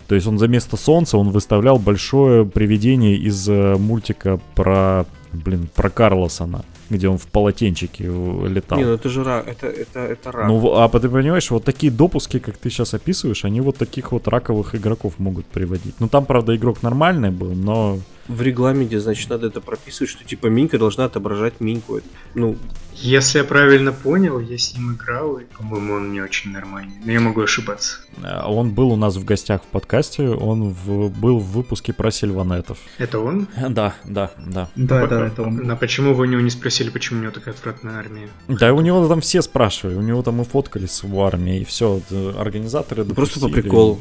То есть он за место солнца он выставлял большое привидение из э, мультика про, блин, про Карлосона, где он в полотенчике летал. Не, ну это же рак, это, это, это рак. Ну, а ты понимаешь, вот такие допуски, как ты сейчас описываешь, они вот таких вот раковых игроков могут приводить. Ну там, правда, игрок нормальный был, но в регламенте, значит, надо это прописывать, что типа Минька должна отображать Миньку. Ну, если я правильно понял, я с ним играл, и, по-моему, он не очень нормальный. Но я могу ошибаться. А, он был у нас в гостях в подкасте, он в, был в выпуске про сильванетов. Это он? Да, да, да. Да, По- да, это он. А почему вы у него не спросили, почему у него такая отвратная армия? Да, у него там все спрашивали, у него там и фоткались его армией, и все, организаторы Просто по приколу.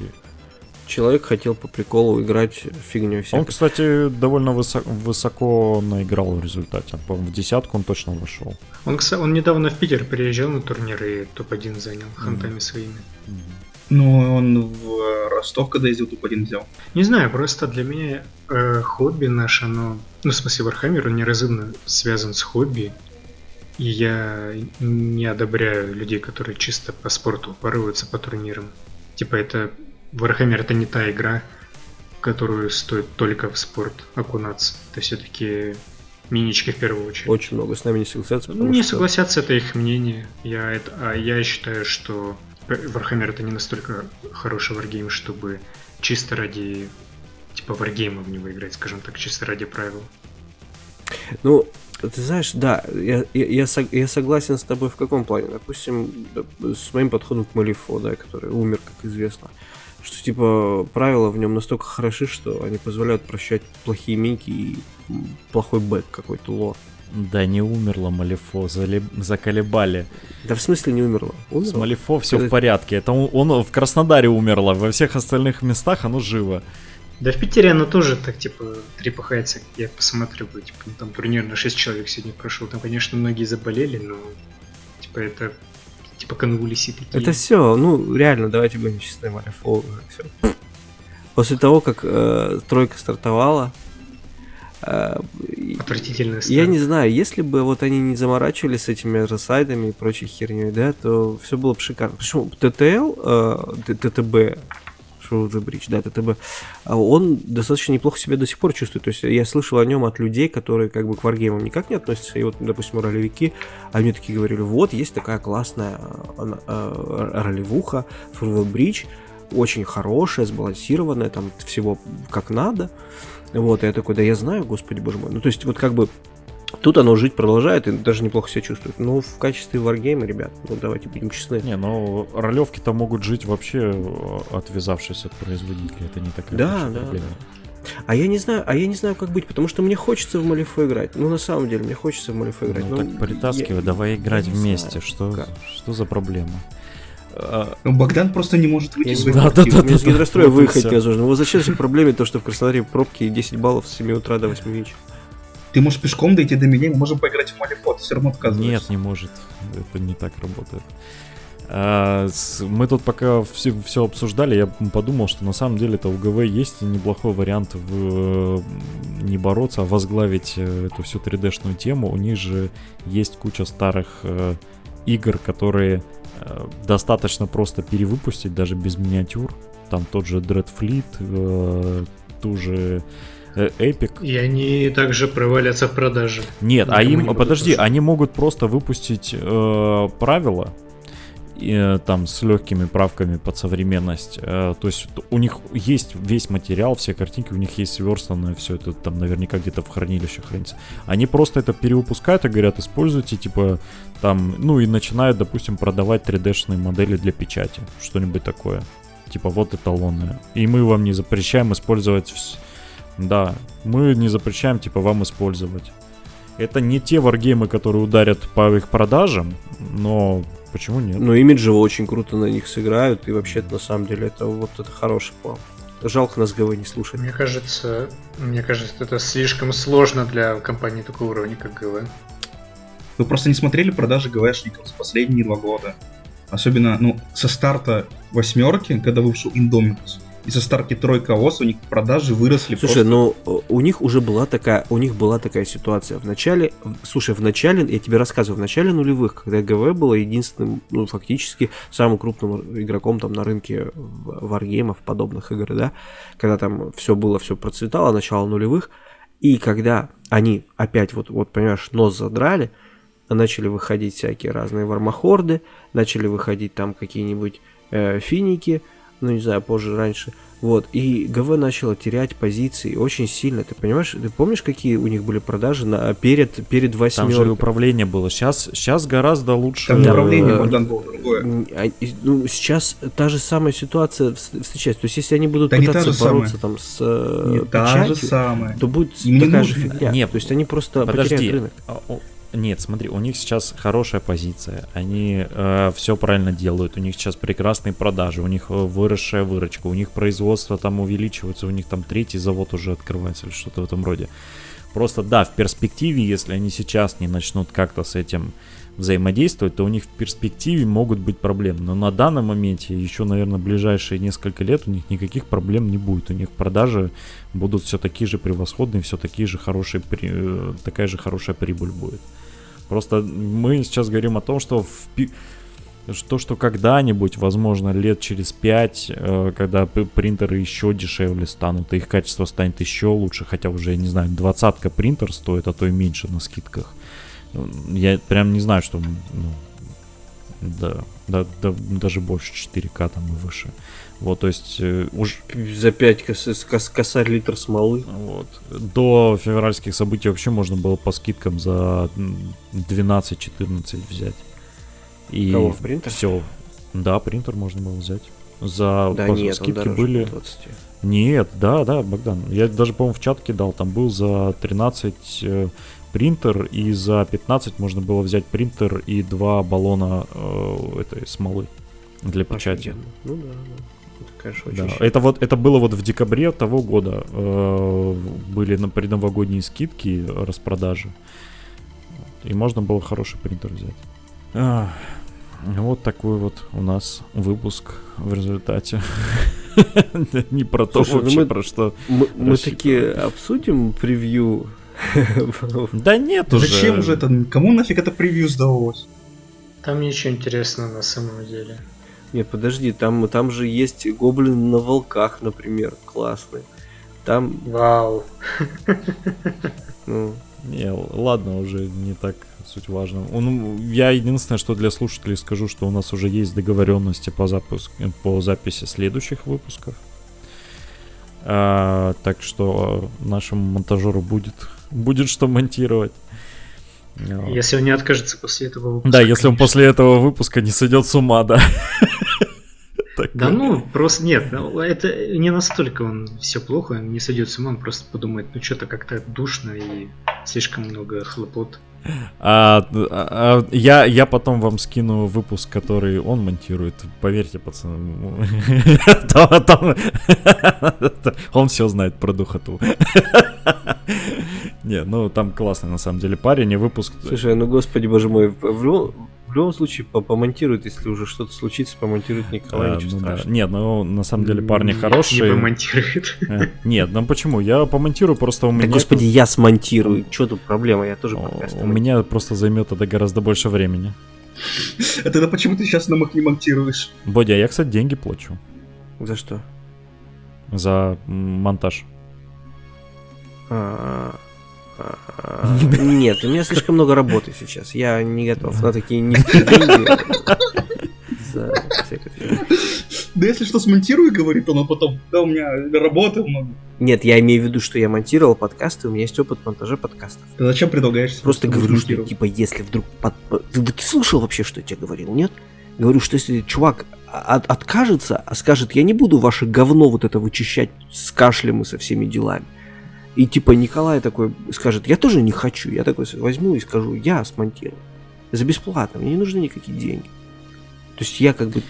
Человек хотел по приколу играть фигню всякой. Он, кстати, довольно высоко, высоко наиграл в результате. В десятку он точно вошел. Он, он недавно в Питер приезжал на турнир и топ-1 занял хантами mm-hmm. своими. Mm-hmm. Ну, он в Ростов, когда ездил, топ-1 взял. Не знаю, просто для меня э, хобби наше, оно... Ну, в смысле, Warhammer, он неразрывно связан с хобби. И я не одобряю людей, которые чисто по спорту порываются по турнирам. Типа, это Warhammer это не та игра, в которую стоит только в спорт окунаться. Это все-таки минички в первую очередь. Очень много с нами не согласятся. Ну, не что... согласятся, это их мнение. Я, это, а я считаю, что Warhammer это не настолько хороший варгейм, чтобы чисто ради типа варгейма в него играть, скажем так, чисто ради правил. Ну, ты знаешь, да, я, я, я, я согласен с тобой в каком плане? Допустим, с моим подходом к Малифо, да, который умер, как известно. Uh, что типа правила в нем настолько хороши, что они позволяют прощать плохие минки и плохой бэк какой-то лор. Да не умерла Малифо, залеб... заколебали. Да в смысле не умерла? умерла? С Малифо все Когда... в порядке. Это он, он в Краснодаре умерла, во всех остальных местах оно живо. Да в Питере оно тоже так, типа, трепахается. Я посмотрю, типа, ну, там турнир на 6 человек сегодня прошел. Там, конечно, многие заболели, но, типа, это типа конвулиси такие. Это все, ну реально, давайте будем честны, Марио все. После того, как э, тройка стартовала, э, Отвратительная Я не знаю, если бы вот они не заморачивались с этими рассайдами и прочей херней, да, то все было бы шикарно. Почему ТТЛ, э, ТТБ, Show the Bridge, да, ТТБ, а он достаточно неплохо себя до сих пор чувствует. То есть я слышал о нем от людей, которые как бы к варгеймам никак не относятся. И вот, допустим, ролевики, они такие говорили, вот, есть такая классная э, э, ролевуха, the Bridge, очень хорошая, сбалансированная, там всего как надо. Вот, я такой, да я знаю, господи боже мой. Ну, то есть, вот как бы Тут оно жить продолжает и даже неплохо себя чувствует. Ну, в качестве варгейма, ребят, ну давайте будем честны. Не, ну ролевки-то могут жить вообще э, отвязавшись от производителя. Это не такая да, да, проблема. Да. А я не знаю, а я не знаю, как быть, потому что мне хочется в Малифо играть. Ну, на самом деле, мне хочется в Малифо играть. Ну, так притаскивай, я, давай играть вместе. Знаю, что, что за проблема? Ну, Богдан просто не может выйти из да, да, да, Мне с гидростроя выехать невозможно. Вот зачем в проблеме то, что в Краснодаре пробки 10 баллов с 7 утра до 8 вечера? Ты можешь пешком дойти до меня, мы можем поиграть в Малифот, все равно отказываешься. Нет, не может. Это не так работает. А, мы тут пока все, все обсуждали, я подумал, что на самом деле это УГВ есть неплохой вариант в, не бороться, а возглавить э, эту всю 3D-шную тему. У них же есть куча старых э, игр, которые э, достаточно просто перевыпустить, даже без миниатюр. Там тот же Dreadfleet, э, ту же Э, Epic. И они также провалятся в продаже. Нет, а им, не подожди, они могут просто выпустить э, правила и, э, там с легкими правками под современность. Э, то есть у них есть весь материал, все картинки, у них есть сверстанное, все это там наверняка где-то в хранилище хранится. Они просто это перевыпускают и говорят, используйте, типа, там, ну и начинают, допустим, продавать 3D-шные модели для печати, что-нибудь такое. Типа, вот эталонные. И мы вам не запрещаем использовать... Да, мы не запрещаем, типа, вам использовать. Это не те варгеймы, которые ударят по их продажам, но Почему нет? Но имиджево очень круто на них сыграют, и вообще на самом деле это вот это хороший план. Жалко нас ГВ не слушать. Мне кажется, мне кажется, это слишком сложно для компании такого уровня, как ГВ. Вы просто не смотрели продажи ГВшников за последние два года. Особенно, ну, со старта восьмерки, когда вышел Индоминус из-за старки тройка ОС у них продажи выросли. Слушай, просто... ну у них уже была такая, у них была такая ситуация в начале. Слушай, в начале, я тебе рассказываю, в начале нулевых, когда ГВ было единственным, ну фактически самым крупным игроком там на рынке варгеймов подобных игр, да, когда там все было, все процветало, начало нулевых, и когда они опять вот, вот понимаешь, нос задрали, начали выходить всякие разные вармахорды, начали выходить там какие-нибудь э, финики, ну не знаю, позже, раньше. Вот, и ГВ начало терять позиции очень сильно. Ты понимаешь, ты помнишь, какие у них были продажи на, перед, перед восьмеркой? Там же управление было. Сейчас, сейчас гораздо лучше. Там управление, Богдан, было другое. А, ну, сейчас та же самая ситуация встречается. То есть, если они будут да пытаться бороться там с не печатью, та же самая. то будет Им такая же фигня. Нет, то есть, они просто Подожди. потеряют рынок. Нет, смотри, у них сейчас хорошая позиция, они э, все правильно делают, у них сейчас прекрасные продажи, у них э, выросшая выручка, у них производство там увеличивается, у них там третий завод уже открывается или что-то в этом роде. Просто да, в перспективе, если они сейчас не начнут как-то с этим взаимодействовать, то у них в перспективе могут быть проблемы. Но на данном моменте, еще, наверное, ближайшие несколько лет у них никаких проблем не будет. У них продажи будут все такие же превосходные, все такие же хорошие, э, такая же хорошая прибыль будет. Просто мы сейчас говорим о том, что в то, что когда-нибудь, возможно, лет через пять, э, когда принтеры еще дешевле станут, и их качество станет еще лучше, хотя уже, я не знаю, двадцатка принтер стоит, а то и меньше на скидках. Я прям не знаю, что... Ну, да, да, да, даже больше 4К там и выше. Вот, то есть э, уж... За 5 кос, кос, косарь литр смолы. Вот. До февральских событий вообще можно было по скидкам за 12-14 взять. И Кого, в принтер? Все. Да, принтер можно было взять. За да, по нет, скидки были... 20. Нет, да, да, Богдан. Я даже, по-моему, в чат кидал. Там был за 13 э, принтер, и за 15 можно было взять принтер и два баллона э, этой смолы для печати. Офигенно. Ну да, да конечно, очень да. Это вот это было вот в декабре того года. Э, были на предновогодние скидки, распродажи. И можно было хороший принтер взять. А, вот такой вот у нас выпуск в результате. Не про то ну вообще, про что. Мы такие обсудим превью. Да нет уже. Зачем уже это? Кому нафиг это превью сдалось? Там ничего интересного на самом деле. Нет, подожди, там, там же есть гоблин на волках, например, классный. Там... Вау. Ну. Не, ладно, уже не так суть важно. Ну, я единственное, что для слушателей скажу, что у нас уже есть договоренности по, запуск, по записи следующих выпусков. А, так что нашему монтажеру будет, будет что монтировать. Если он не откажется после этого выпуска. Да, если конечно. он после этого выпуска не сойдет с ума, да. Да ну, просто нет, это не настолько он все плохо, он не сойдет с ума, он просто подумает, ну что-то как-то душно и слишком много хлопот. А, а, а, я, я потом вам скину выпуск, который он монтирует. Поверьте, пацаны. Он все знает про духоту. Не, ну там классный на самом деле парень и выпуск. Слушай, ну господи боже мой, в любом случае помонтирует, если уже что-то случится, помонтирует Николай, а, ничего ну, страшного. Да. Нет, ну на самом деле парни хорошие. Не помонтирует. Э, нет, ну почему? Я помонтирую, просто у меня... Да господи, я смонтирую. Что тут проблема? Я тоже подкаст. У меня просто займет это гораздо больше времени. А тогда почему ты сейчас нам их не монтируешь? Бодя, я, кстати, деньги плачу. За что? За монтаж. А, нет, у меня слишком много работы сейчас. Я не готов на такие низкие деньги Да если что смонтирую, говорит он, а потом, да, у меня работы много. Нет, я имею в виду, что я монтировал подкасты, у меня есть опыт монтажа подкастов. Ты зачем предлагаешь? Просто говорю, что типа, если вдруг... Ты, ты слушал вообще, что я тебе говорил, нет? Говорю, что если чувак от, откажется, а скажет, я не буду ваше говно вот это вычищать с кашлем и со всеми делами. И типа Николай такой скажет, я тоже не хочу. Я такой возьму и скажу, я смонтирую. За бесплатно, мне не нужны никакие деньги. То есть я как бы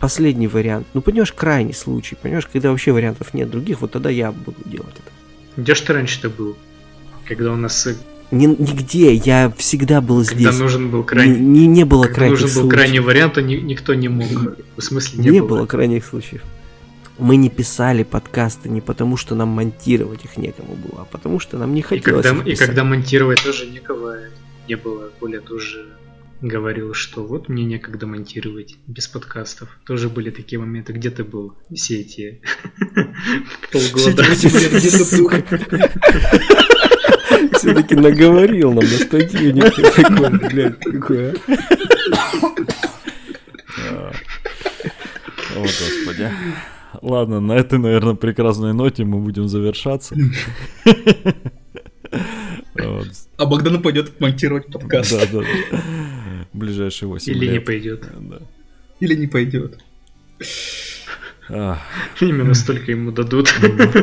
последний вариант. Ну, понимаешь, крайний случай. Понимаешь, когда вообще вариантов нет других, вот тогда я буду делать это. Где ж ты раньше-то был? Когда у нас ни, нигде, я всегда был Когда здесь. Когда нужен был крайний... Не, не, не было Когда крайних нужен был случаев. крайний вариант, а ни, никто не мог. В смысле, не, не было. было крайних случаев. Мы не писали подкасты не потому, что нам монтировать их некому было, а потому что нам не И хотелось когда, их и когда монтировать тоже никого не было. Коля тоже говорил, что вот мне некогда монтировать без подкастов. Тоже были такие моменты. Где ты был все эти полгода? Все-таки наговорил нам на статью такой, блядь, какой, А. О, господи. Ладно, на этой, наверное, прекрасной ноте мы будем завершаться. А Богдан пойдет монтировать подкаст. Да, да, да. Ближайшие 8 Или лет. не пойдет. Да. Или не пойдет. А, Именно столько ему дадут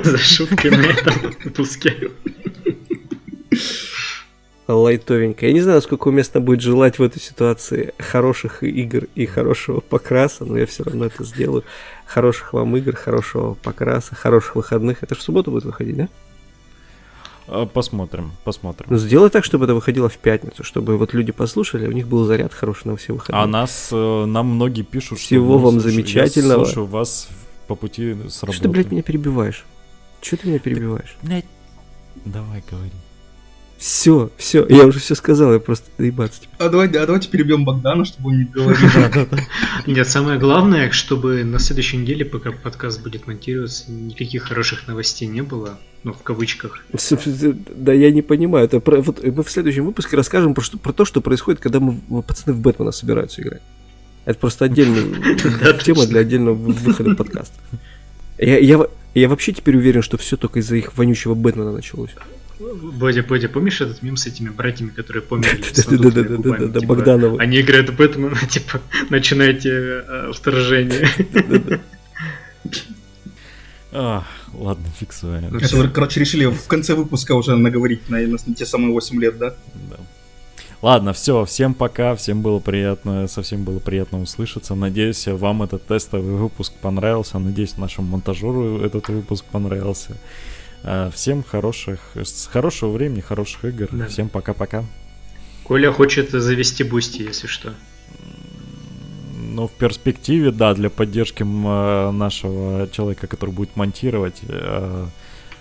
за шутки на этом выпуске. Лайтовенько. Я не знаю, насколько уместно будет желать в этой ситуации хороших игр и хорошего покраса, но я все равно это сделаю. Хороших вам игр, хорошего покраса, хороших выходных. Это же в субботу будет выходить, да? а, Посмотрим, посмотрим. Ну, сделай так, чтобы это выходило в пятницу, чтобы вот люди послушали, а у них был заряд хороший на все выходные. А нас, э, нам многие пишут, что, Всего ну, вам слушай, замечательного. Я слушаю вас по пути с работы. Что ты, блядь, меня перебиваешь? Что ты меня перебиваешь? Блядь, давай говори. Все, все, я уже все сказал, я просто доебаться. Типа. А, давай, а давайте перебьем Богдана, чтобы он не говорил. Нет, самое главное, чтобы на следующей неделе, пока подкаст будет монтироваться, никаких хороших новостей не было. Ну, в кавычках. Да я не понимаю. Это про, вот мы в следующем выпуске расскажем про, что, про то, что происходит, когда мы, пацаны в Бэтмена собираются играть. Это просто отдельная тема для отдельного выхода подкаста. Я, я, я вообще теперь уверен, что все только из-за их вонючего Бэтмена началось. Бодя, Бодя, помнишь этот мем с этими братьями, которые померли с Да-да-да, да-да-да, Типа, Богдановы. Они играют в Бэтмена, типа, начинайте э, вторжение. А, ладно, фиг с вами. Ну, Это всё. вы, короче, решили в конце выпуска уже наговорить на, на, на те самые 8 лет, да? Да. Ладно, все, всем пока, всем было приятно, со всеми было приятно услышаться. Надеюсь, вам этот тестовый выпуск понравился, надеюсь, нашему монтажеру этот выпуск понравился. А, Всем хороших, с хорошего времени, хороших игр. Да. Всем пока-пока. Коля хочет завести Boosty, если что. Ну, в перспективе, да, для поддержки э, нашего человека, который будет монтировать, э,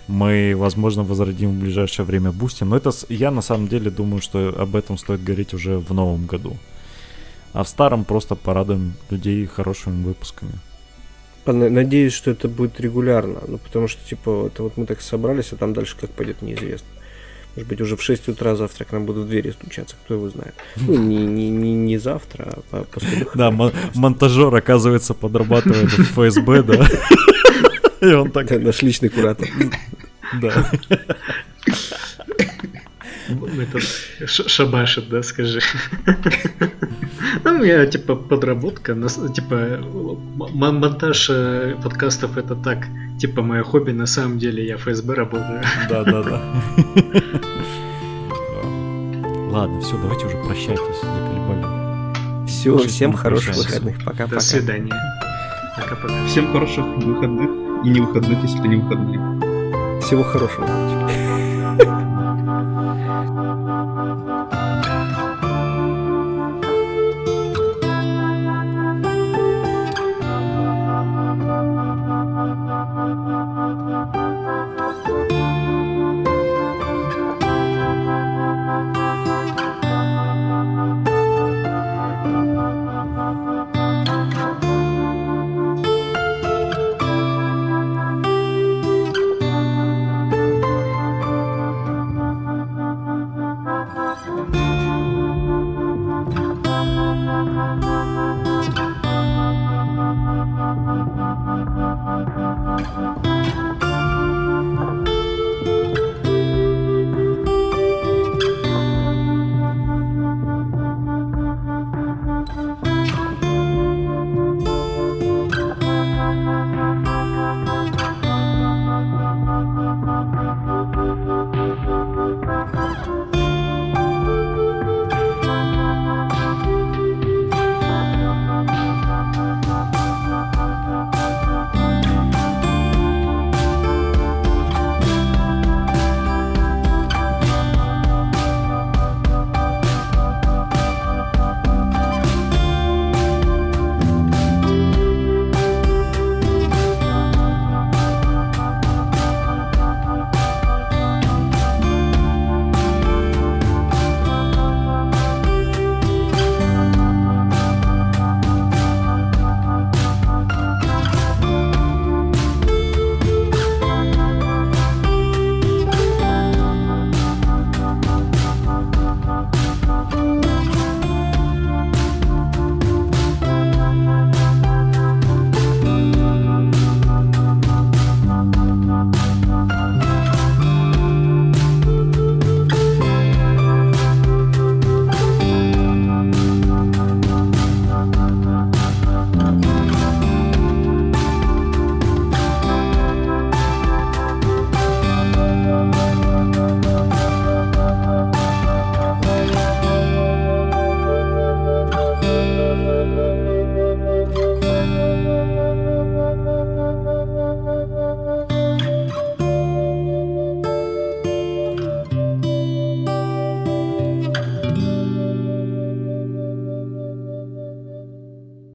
мы, возможно, возродим в ближайшее время Boosty. Но это я на самом деле думаю, что об этом стоит говорить уже в новом году. А в старом просто порадуем людей хорошими выпусками. Надеюсь, что это будет регулярно. Ну, потому что, типа, это вот мы так собрались, а там дальше как пойдет, неизвестно. Может быть, уже в 6 утра завтра к нам будут в двери стучаться, кто его знает. Ну, не, не, не, не завтра, а по- после выхода. Да, мон- монтажер, оказывается, подрабатывает в ФСБ, да. И он так, наш личный куратор. да. Шабашит, да, скажи. Ну, я, типа, подработка, типа, монтаж э, подкастов это так, типа, мое хобби, на самом деле я в ФСБ работаю. Да, да, да. Ладно, все, давайте уже прощайтесь, заколебали. Все, всем хороших выходных. До Пока-пока. свидания. Пока-пока. Всем хороших выходных и не выходных, если не выходные. Всего хорошего.